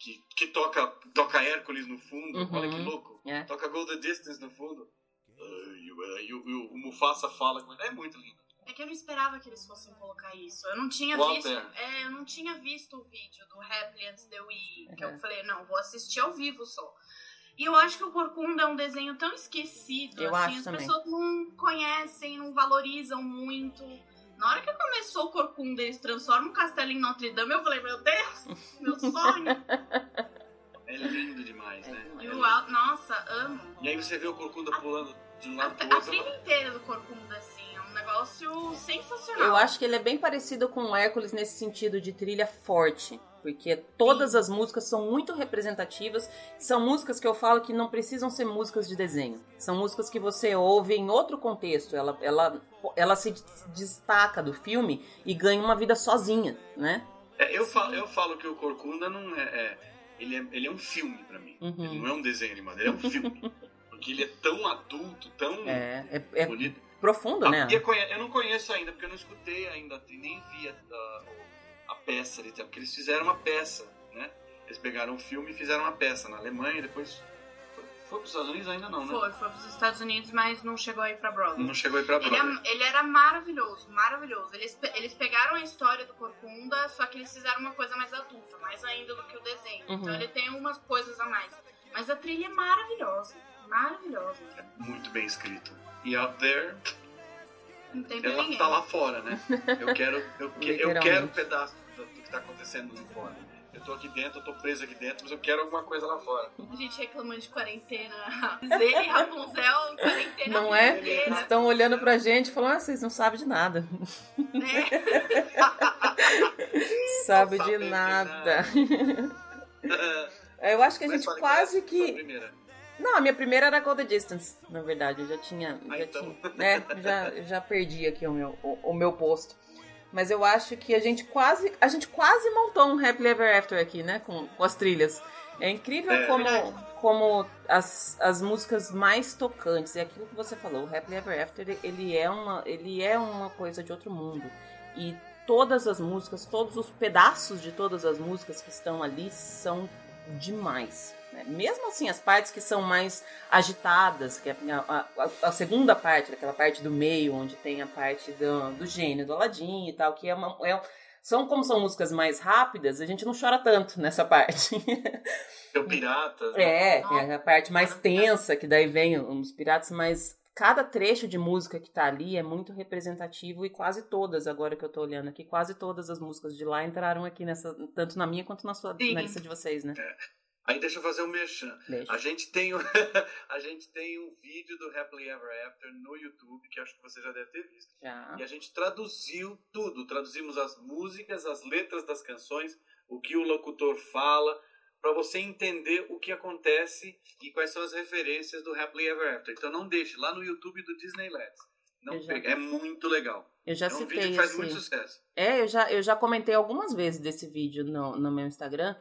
C: que, que toca, toca Hércules no fundo.
A: Uhum.
C: Olha que louco.
A: É.
C: Toca Go the Distance no fundo. E o- Mufasa fala com ele. É muito lindo.
B: É que eu não esperava que eles fossem colocar isso. Eu não tinha
C: Qual
B: visto. É, eu não tinha visto o vídeo do Happily antes de eu ir. Que
A: Uhum.
B: eu falei, não, vou assistir ao vivo só. E eu acho que o Corcunda é um desenho tão esquecido.
A: Eu
B: assim,
A: acho
B: as
A: também.
B: pessoas não conhecem, não valorizam muito. Na hora que começou o Corcunda, eles transformam o castelo em Notre Dame, eu falei, meu Deus, meu sonho.
C: É lindo demais, né?
B: e o Al- nossa, amo.
C: E aí você vê o Corcunda pulando de um lado pro
B: A
C: outro.
B: trilha inteira do Corcunda, assim, é um negócio sensacional.
A: Eu acho que ele é bem parecido com o Hércules nesse sentido de trilha forte. Porque todas as músicas são muito representativas. São músicas que eu falo que não precisam ser músicas de desenho. São músicas que você ouve em outro contexto. Ela, ela, ela se destaca do filme e ganha uma vida sozinha, né?
C: É, eu, falo, eu falo que o Corcunda não é. é- ele, é ele é um filme pra mim.
A: Uhum.
C: Ele não é um desenho animado, ele é um filme. Porque ele é tão adulto, tão
A: É, é, é
C: bonito.
A: profundo,
C: A
A: né?
C: Conhe- Eu não conheço ainda, porque eu não escutei ainda, e nem vi a, a, a peça ali, porque eles fizeram uma peça, né? Eles pegaram o filme e fizeram uma peça na Alemanha e depois. Foi, foi pros Estados Unidos ainda não, né?
B: Foi, foi pros Estados Unidos, mas não chegou aí pra Broadway.
C: Não chegou aí pra
B: Ele,
C: Broadway.
B: é- ele era maravilhoso, maravilhoso. Eles, eles pegaram a história do Corcunda, só que eles fizeram uma coisa mais adulta, mais ainda do que o desenho.
C: Uhum.
B: Então ele tem umas coisas a mais. Mas a trilha é maravilhosa, maravilhosa.
C: Muito bem escrito. E Out There,
B: Não tem
C: ela
B: ninguém.
C: tá lá fora, né? Eu quero, eu, que- eu quero um pedaço do, do que tá acontecendo lá fora. Eu tô aqui dentro, eu tô preso aqui dentro, mas eu quero alguma coisa lá fora.
B: A gente reclamando de quarentena. Zé e Rapunzel, quarentena
A: Não é?
B: inteira.
A: Estão olhando pra gente e falando, ah, vocês não sabem de nada. Sabe de nada. Eu acho que a gente quase
C: é a sua
A: que.
C: primeira.
A: Não, a minha primeira era Go the Distance, na verdade. Eu já tinha.
C: Ah,
A: Já
C: então.
A: tinha né? já, já perdi aqui o meu, o, o meu posto. Mas eu acho que a gente quase, a gente quase montou um Happily Ever After aqui, né? Com, com as trilhas. É incrível
C: É.
A: como, como as, as músicas mais tocantes, é aquilo que você falou, o Happily Ever After, ele é uma, ele é uma coisa de outro mundo. E todas as músicas, todos os pedaços de todas as músicas que estão ali são demais. Né? Mesmo assim, as partes que são mais agitadas, que é a, a- a segunda parte, aquela parte do meio, onde tem a parte do, do gênio, do Aladdin e tal, que é uma. é- são como são músicas mais rápidas, a gente não chora tanto nessa parte.
C: Tem o Piratas. né?
A: É, é a parte mais tensa, que daí vem os piratas, mas cada trecho de música que tá ali é muito representativo e quase todas, agora que eu tô olhando aqui, quase todas as músicas de lá entraram aqui nessa, tanto na minha quanto na sua
C: Sim.
A: na lista de vocês, né?
C: Aí deixa eu fazer um.
A: Deixa.
C: A gente tem um, a gente tem um vídeo do Happily Ever After no YouTube, que acho que você já deve ter visto.
A: Já.
C: E a gente traduziu tudo. Traduzimos as músicas, as letras das canções, o que o locutor fala, para você entender o que acontece e quais são as referências do Happily Ever After. Então não deixe, lá no YouTube do Disneyland. Não
A: Eu já-
C: é muito legal.
A: Eu já
C: é um
A: citei
C: vídeo que faz
A: esse-
C: muito sucesso.
A: É, eu já, eu já comentei algumas vezes desse vídeo no, no meu Instagram.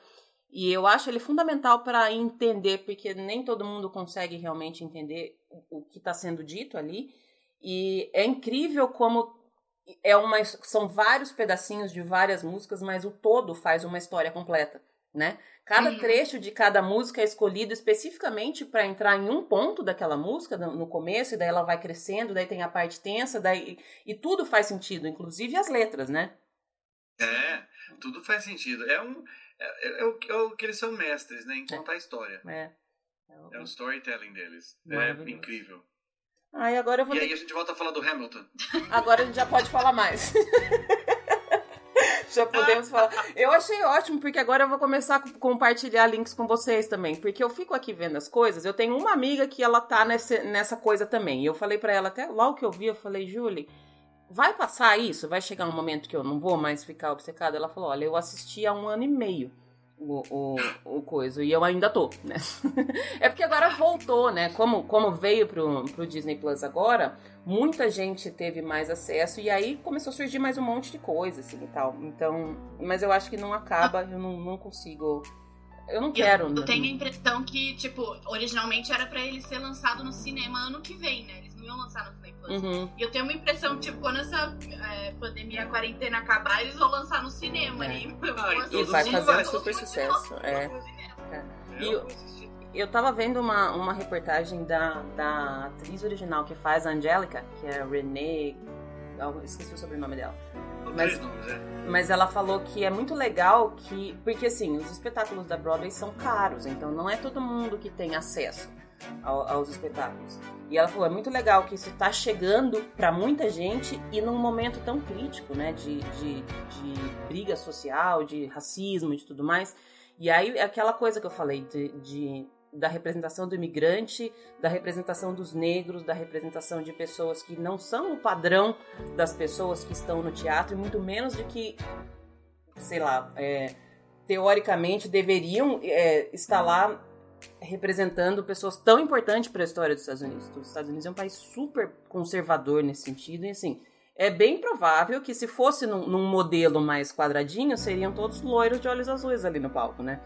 A: E eu acho ele fundamental para entender, porque nem todo mundo consegue realmente entender o, o que está sendo dito ali. E é incrível como é uma, são vários pedacinhos de várias músicas, mas o todo faz uma história completa, né? Cada trecho de cada música é escolhido especificamente para entrar em um ponto daquela música no, no começo, e daí ela vai crescendo, daí tem a parte tensa, daí e tudo faz sentido, inclusive as letras, né?
C: É, tudo faz sentido. É um é, é o, é o que eles são mestres, né, em contar a história.
A: É.
C: É o storytelling deles. É incrível.
A: Aí agora eu vou
C: E
A: ter
C: aí a gente volta a falar do Hamilton.
A: Agora a gente já pode falar mais. já podemos falar. Eu achei ótimo, porque agora eu vou começar a compartilhar links com vocês também. Porque eu fico aqui vendo as coisas. Eu tenho uma amiga que ela tá nessa, nessa coisa também. E eu falei pra ela, até logo que eu vi, eu falei, Julie, vai passar isso? Vai chegar um momento que eu não vou mais ficar obcecada? Ela falou, olha, eu assisti há um ano e meio. O, o, o coisa, e eu ainda tô, né? é porque agora voltou, né? Como, como veio pro, pro Disney Plus agora, muita gente teve mais acesso e aí começou a surgir mais um monte de coisa, assim e tal. Então, mas eu acho que não acaba, eu não, não consigo. Eu não quero.
B: Eu,
A: né?
B: eu tenho a impressão que, tipo, originalmente era pra ele ser lançado no cinema ano que vem, né? Iam lançar no Disney Plus.
A: Uhum.
B: E eu tenho uma impressão, tipo, quando essa é, pandemia, a quarentena acabar, eles vão lançar no cinema.
A: É.
B: E, assistir
A: vai fazer um super sucesso. É. É. E eu, eu tava vendo uma, uma reportagem da, da atriz original que faz a Angélica, que é a Renee. eu Esqueci o sobrenome dela. Mas-
C: três nomes, é.
A: Mas ela falou que é muito legal que. Porque assim, os espetáculos da Broadway são caros, então não é todo mundo que tem acesso aos espetáculos. E ela falou, é muito legal que isso tá chegando pra muita gente e num momento tão crítico, né? De, de, de briga social, de racismo de tudo mais. E aí é aquela coisa que eu falei de, de- da representação do imigrante, da representação dos negros, da representação de pessoas que não são o padrão das pessoas que estão no teatro, e muito menos de que, sei lá, é, teoricamente deveriam é, estar lá representando pessoas tão importantes para a história dos Estados Unidos. Os Estados Unidos é um país super conservador nesse sentido, e assim, é bem provável que se fosse num, num modelo mais quadradinho, seriam todos loiros de olhos azuis ali no palco, né?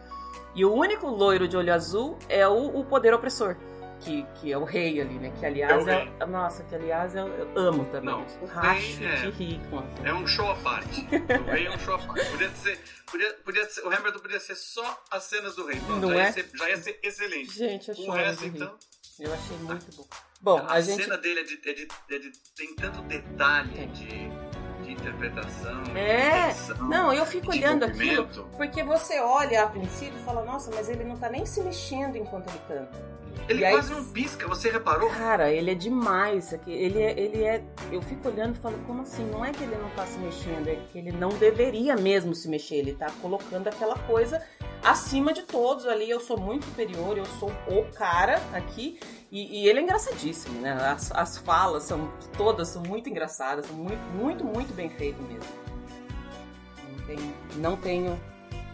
A: E o único loiro de olho azul é o, o poder opressor, que, que é o rei ali, né? Que aliás
C: É
A: é, nossa, que aliás eu, eu amo também.
C: Não,
A: Eu
C: o
A: racho
C: é-
A: de rir com a-
C: É um show à parte. O rei é um show à parte. Podia ser, podia, podia ser, o Hamilton podia ser só as cenas do rei. Pronto,
A: Não
C: já,
A: é?
C: ia ser, já ia ser excelente.
A: Gente, eu
C: o resto, então.
A: Eu achei muito bom. Bom,
C: a,
A: a gente.
C: cena dele é de, é de, é de- tem tanto detalhe de, de interpretação.
A: É, não, eu fico olhando aquilo, porque você olha a princípio e fala, nossa, mas ele não tá nem se mexendo enquanto ele canta.
C: Ele
A: E aí-
C: quase não pisca, você reparou?
A: Cara, ele é demais. aqui. Ele é, ele é. Eu fico olhando e falo, como assim? Não é que ele não tá se mexendo, é que ele não deveria mesmo se mexer. Ele tá colocando aquela coisa acima de todos ali. Eu sou muito superior, eu sou o cara aqui. E, e ele é engraçadíssimo, né? As, as falas são todas são muito engraçadas, são muito, muito, muito bem feitas mesmo. Não tenho, não tenho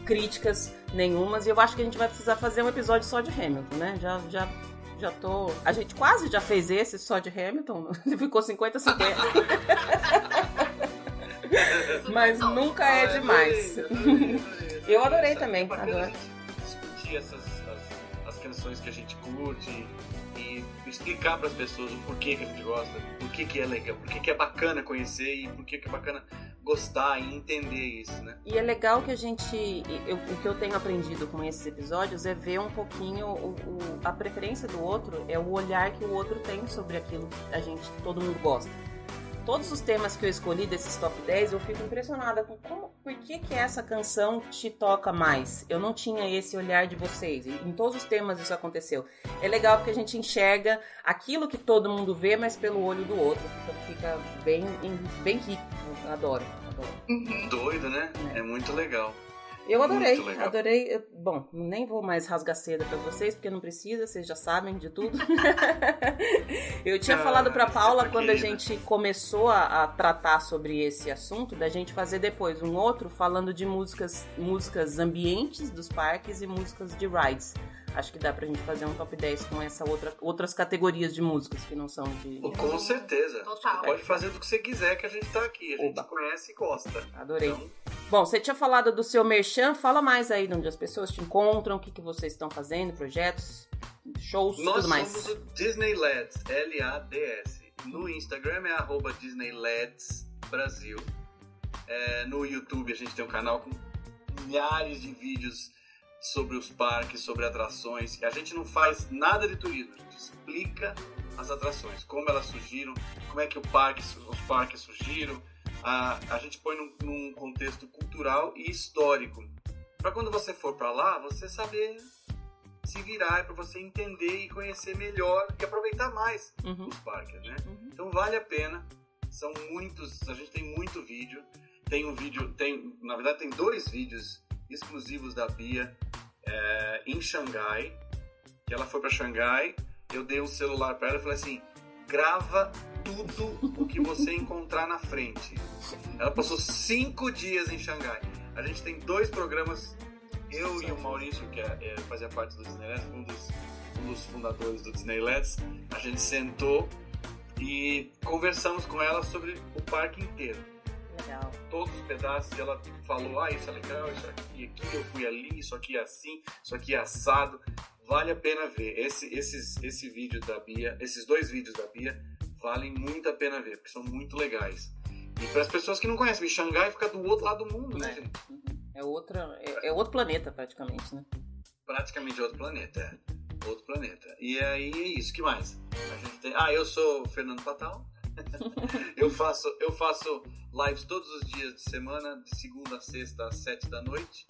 A: críticas nenhumas e eu acho que a gente vai precisar fazer um episódio só de Hamilton, né? Já, já, já tô. A gente quase já fez esse só de Hamilton, ficou 50-50. Mas nunca é demais. Eu adorei também,
C: bacana
A: adoro.
C: a gente discutir essas as, as canções que a gente curte e explicar para as pessoas o porquê que a gente gosta, por que que é legal, por que que é bacana conhecer e por que que é bacana gostar e entender isso, né?
A: E é legal que a gente. eu- o que eu tenho aprendido com esses episódios é ver um pouquinho o, o- a preferência do outro, é o olhar que o outro tem sobre aquilo que a gente, todo mundo gosta. Todos os temas que eu escolhi desses top 10, eu fico impressionada com como, por que, que essa canção te toca mais. Eu não tinha esse olhar de vocês. Em todos os temas isso aconteceu. É legal porque a gente enxerga aquilo que todo mundo vê, mas pelo olho do outro. Fica, fica bem, bem rico. Adoro. Adoro.
C: Doido, né? É muito legal.
A: Eu adorei, adorei. Eu- Bom, nem vou mais rasgar seda pra vocês, porque não precisa, vocês já sabem de tudo. eu tinha
C: Ah,
A: falado pra Paula
C: sempre
A: quando a gente começou a, a tratar sobre esse assunto, da gente fazer depois um outro falando de músicas, músicas ambientes dos parques e músicas de rides. Acho que dá pra gente fazer um top 10 com essa outra, outras categorias de músicas que não são de.
C: Com certeza.
B: Total.
C: Pode fazer do que você quiser que a gente tá aqui. A gente conhece e gosta.
A: Adorei.
C: Então,
A: Bom, você tinha falado do seu merchan, fala mais aí de onde as pessoas te encontram, o que, que vocês estão fazendo, projetos, shows,
C: Nós
A: tudo mais.
C: somos o Disney Lads, L-A-D-S. No Instagram é arroba Disney Lads Brasil. É, no YouTube a gente tem um canal com milhares de vídeos sobre os parques, sobre atrações. A gente não faz nada de turismo, a gente explica as atrações, como elas surgiram, como é que parque, os parques surgiram. A, a gente põe num, num contexto cultural e histórico. Para quando você for para lá, você saber se virar, para você entender e conhecer melhor e aproveitar mais
A: Uhum.
C: os parques, né? Então vale a pena. São muitos, a gente tem muito vídeo. Tem um vídeo, tem, na verdade tem dois vídeos exclusivos da Bia é, em Xangai. Que ela foi para Xangai, eu dei um celular para ela e falei assim: grava tudo o que você encontrar na frente. Ela passou cinco dias em Xangai. A gente tem dois programas, eu e o Maurício, que é, é, fazia parte do Disneyland, um dos, um dos fundadores do Disneyland, a gente sentou e conversamos com ela sobre o parque inteiro.
A: Legal.
C: Todos os pedaços ela falou, ah, isso é legal, isso aqui, aqui eu fui ali, isso aqui é assim, isso aqui é assado. Vale a pena ver. Esse, esses, esse vídeo da Bia, esses dois vídeos da Bia, valem muito a pena ver, porque são muito legais. E para as pessoas que não conhecem, Xangai fica do outro lado do mundo, né, gente?
A: É, outra, é, é outro planeta, praticamente, né?
C: Praticamente outro planeta, é. Outro planeta. E aí é isso, que mais? A gente tem... Ah, eu sou o Fernando Patal. eu, faço, eu faço lives todos os dias de semana, de segunda a sexta às sete da noite,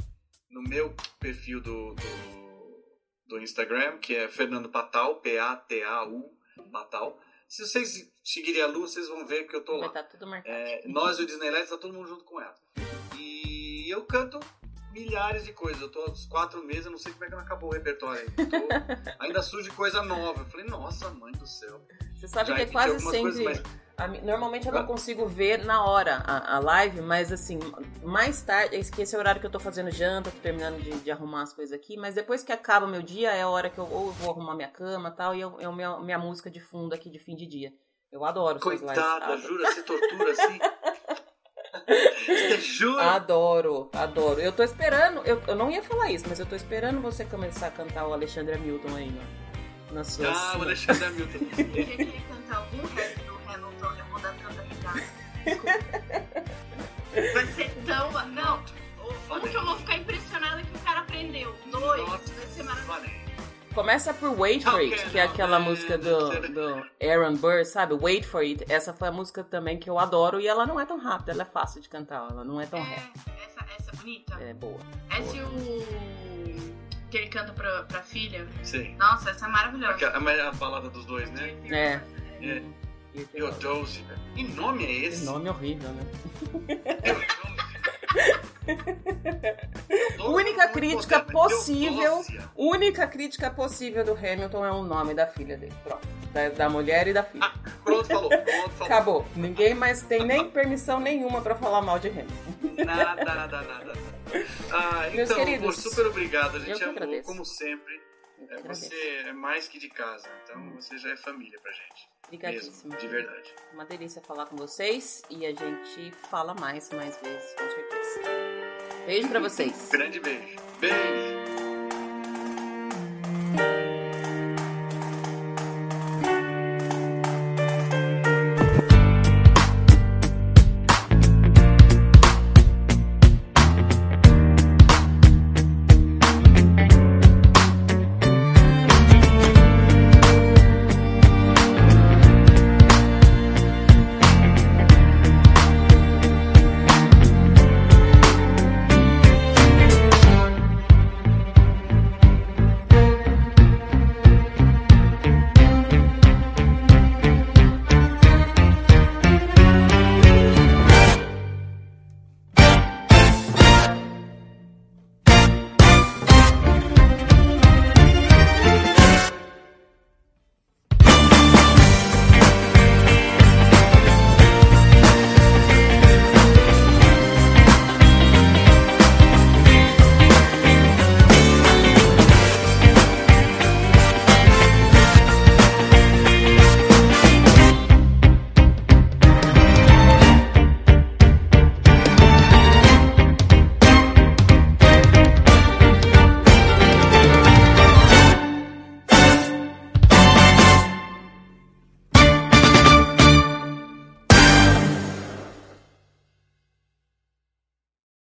C: no meu perfil do, do, do Instagram, que é Fernando Patal, P-A-T-A-U, Patal. Se vocês seguirem a Lu, vocês vão ver que eu tô lá.
A: Vai estar tudo marcado.
C: É, nós e o Disneyland tá todo mundo junto com ela. E eu canto milhares de coisas. Eu tô há uns quatro meses, eu não sei como é que não acabou o repertório ainda. Tô- ainda surge coisa nova. Eu falei, nossa, mãe do céu.
A: Você sabe
C: Já
A: que é quase sempre.
C: coisas, mas-
A: a mi- normalmente eu não consigo ver na hora a, a live, mas assim, mais tarde, esse é o horário que eu tô fazendo janta, tô terminando de, de arrumar as coisas aqui, mas depois que acaba o meu dia, é a hora que eu ou eu vou arrumar minha cama e tal, e eu- é a minha, minha música de fundo aqui de fim de dia. Eu adoro lives.
C: Coitada,
A: Adoro.
C: jura? Você tortura assim? Jura?
A: Adoro, adoro. Eu tô esperando, eu, eu não ia falar isso, mas eu tô esperando você começar a cantar o Alexandre Hamilton aí, ó. Nas suas...
C: Ah, o Alexandre Hamilton.
B: Eu queria cantar algum rap do Hamilton, eu vou dar tanta risada. Vai ser tão. Não! Um que eu vou ficar impressionada que o cara aprendeu. Dois, vai ser maravilhoso.
A: Começa por Wait For It, que é aquela música do, do Aaron Burr, sabe? Wait For It. Essa foi a música também que eu adoro e ela não é tão rápida, ela é fácil de cantar, ela não é tão rap.
B: Essa, essa é bonita?
A: É boa.
B: Essa e o. que ele canta pra, pra filha.
C: Sim.
B: Nossa, essa é maravilhosa.
C: Aquela- a, a balada dos dois, né?
A: É.
C: É. Theodose. Que nome é esse?
A: Que nome horrível, né? única crítica possível, única crítica possível do Hamilton é o nome da filha dele. Pronto. Da, da mulher e da filha.
C: Pronto, falou. Pronto, falou.
A: Acabou. Ninguém mais tem nem permissão nenhuma pra falar mal de Hamilton.
C: Nada, nada, nada. Ah,
A: Meus
C: então,
A: queridos,
C: amor, super obrigado. A gente amou, como sempre. É, você é mais que de casa, então você já é família pra gente.
A: Obrigadíssima.
C: Mesmo, de verdade.
A: Uma delícia falar com vocês e a gente fala mais, mais vezes, com certeza. Beijo pra vocês.
C: Grande beijo. Beijo.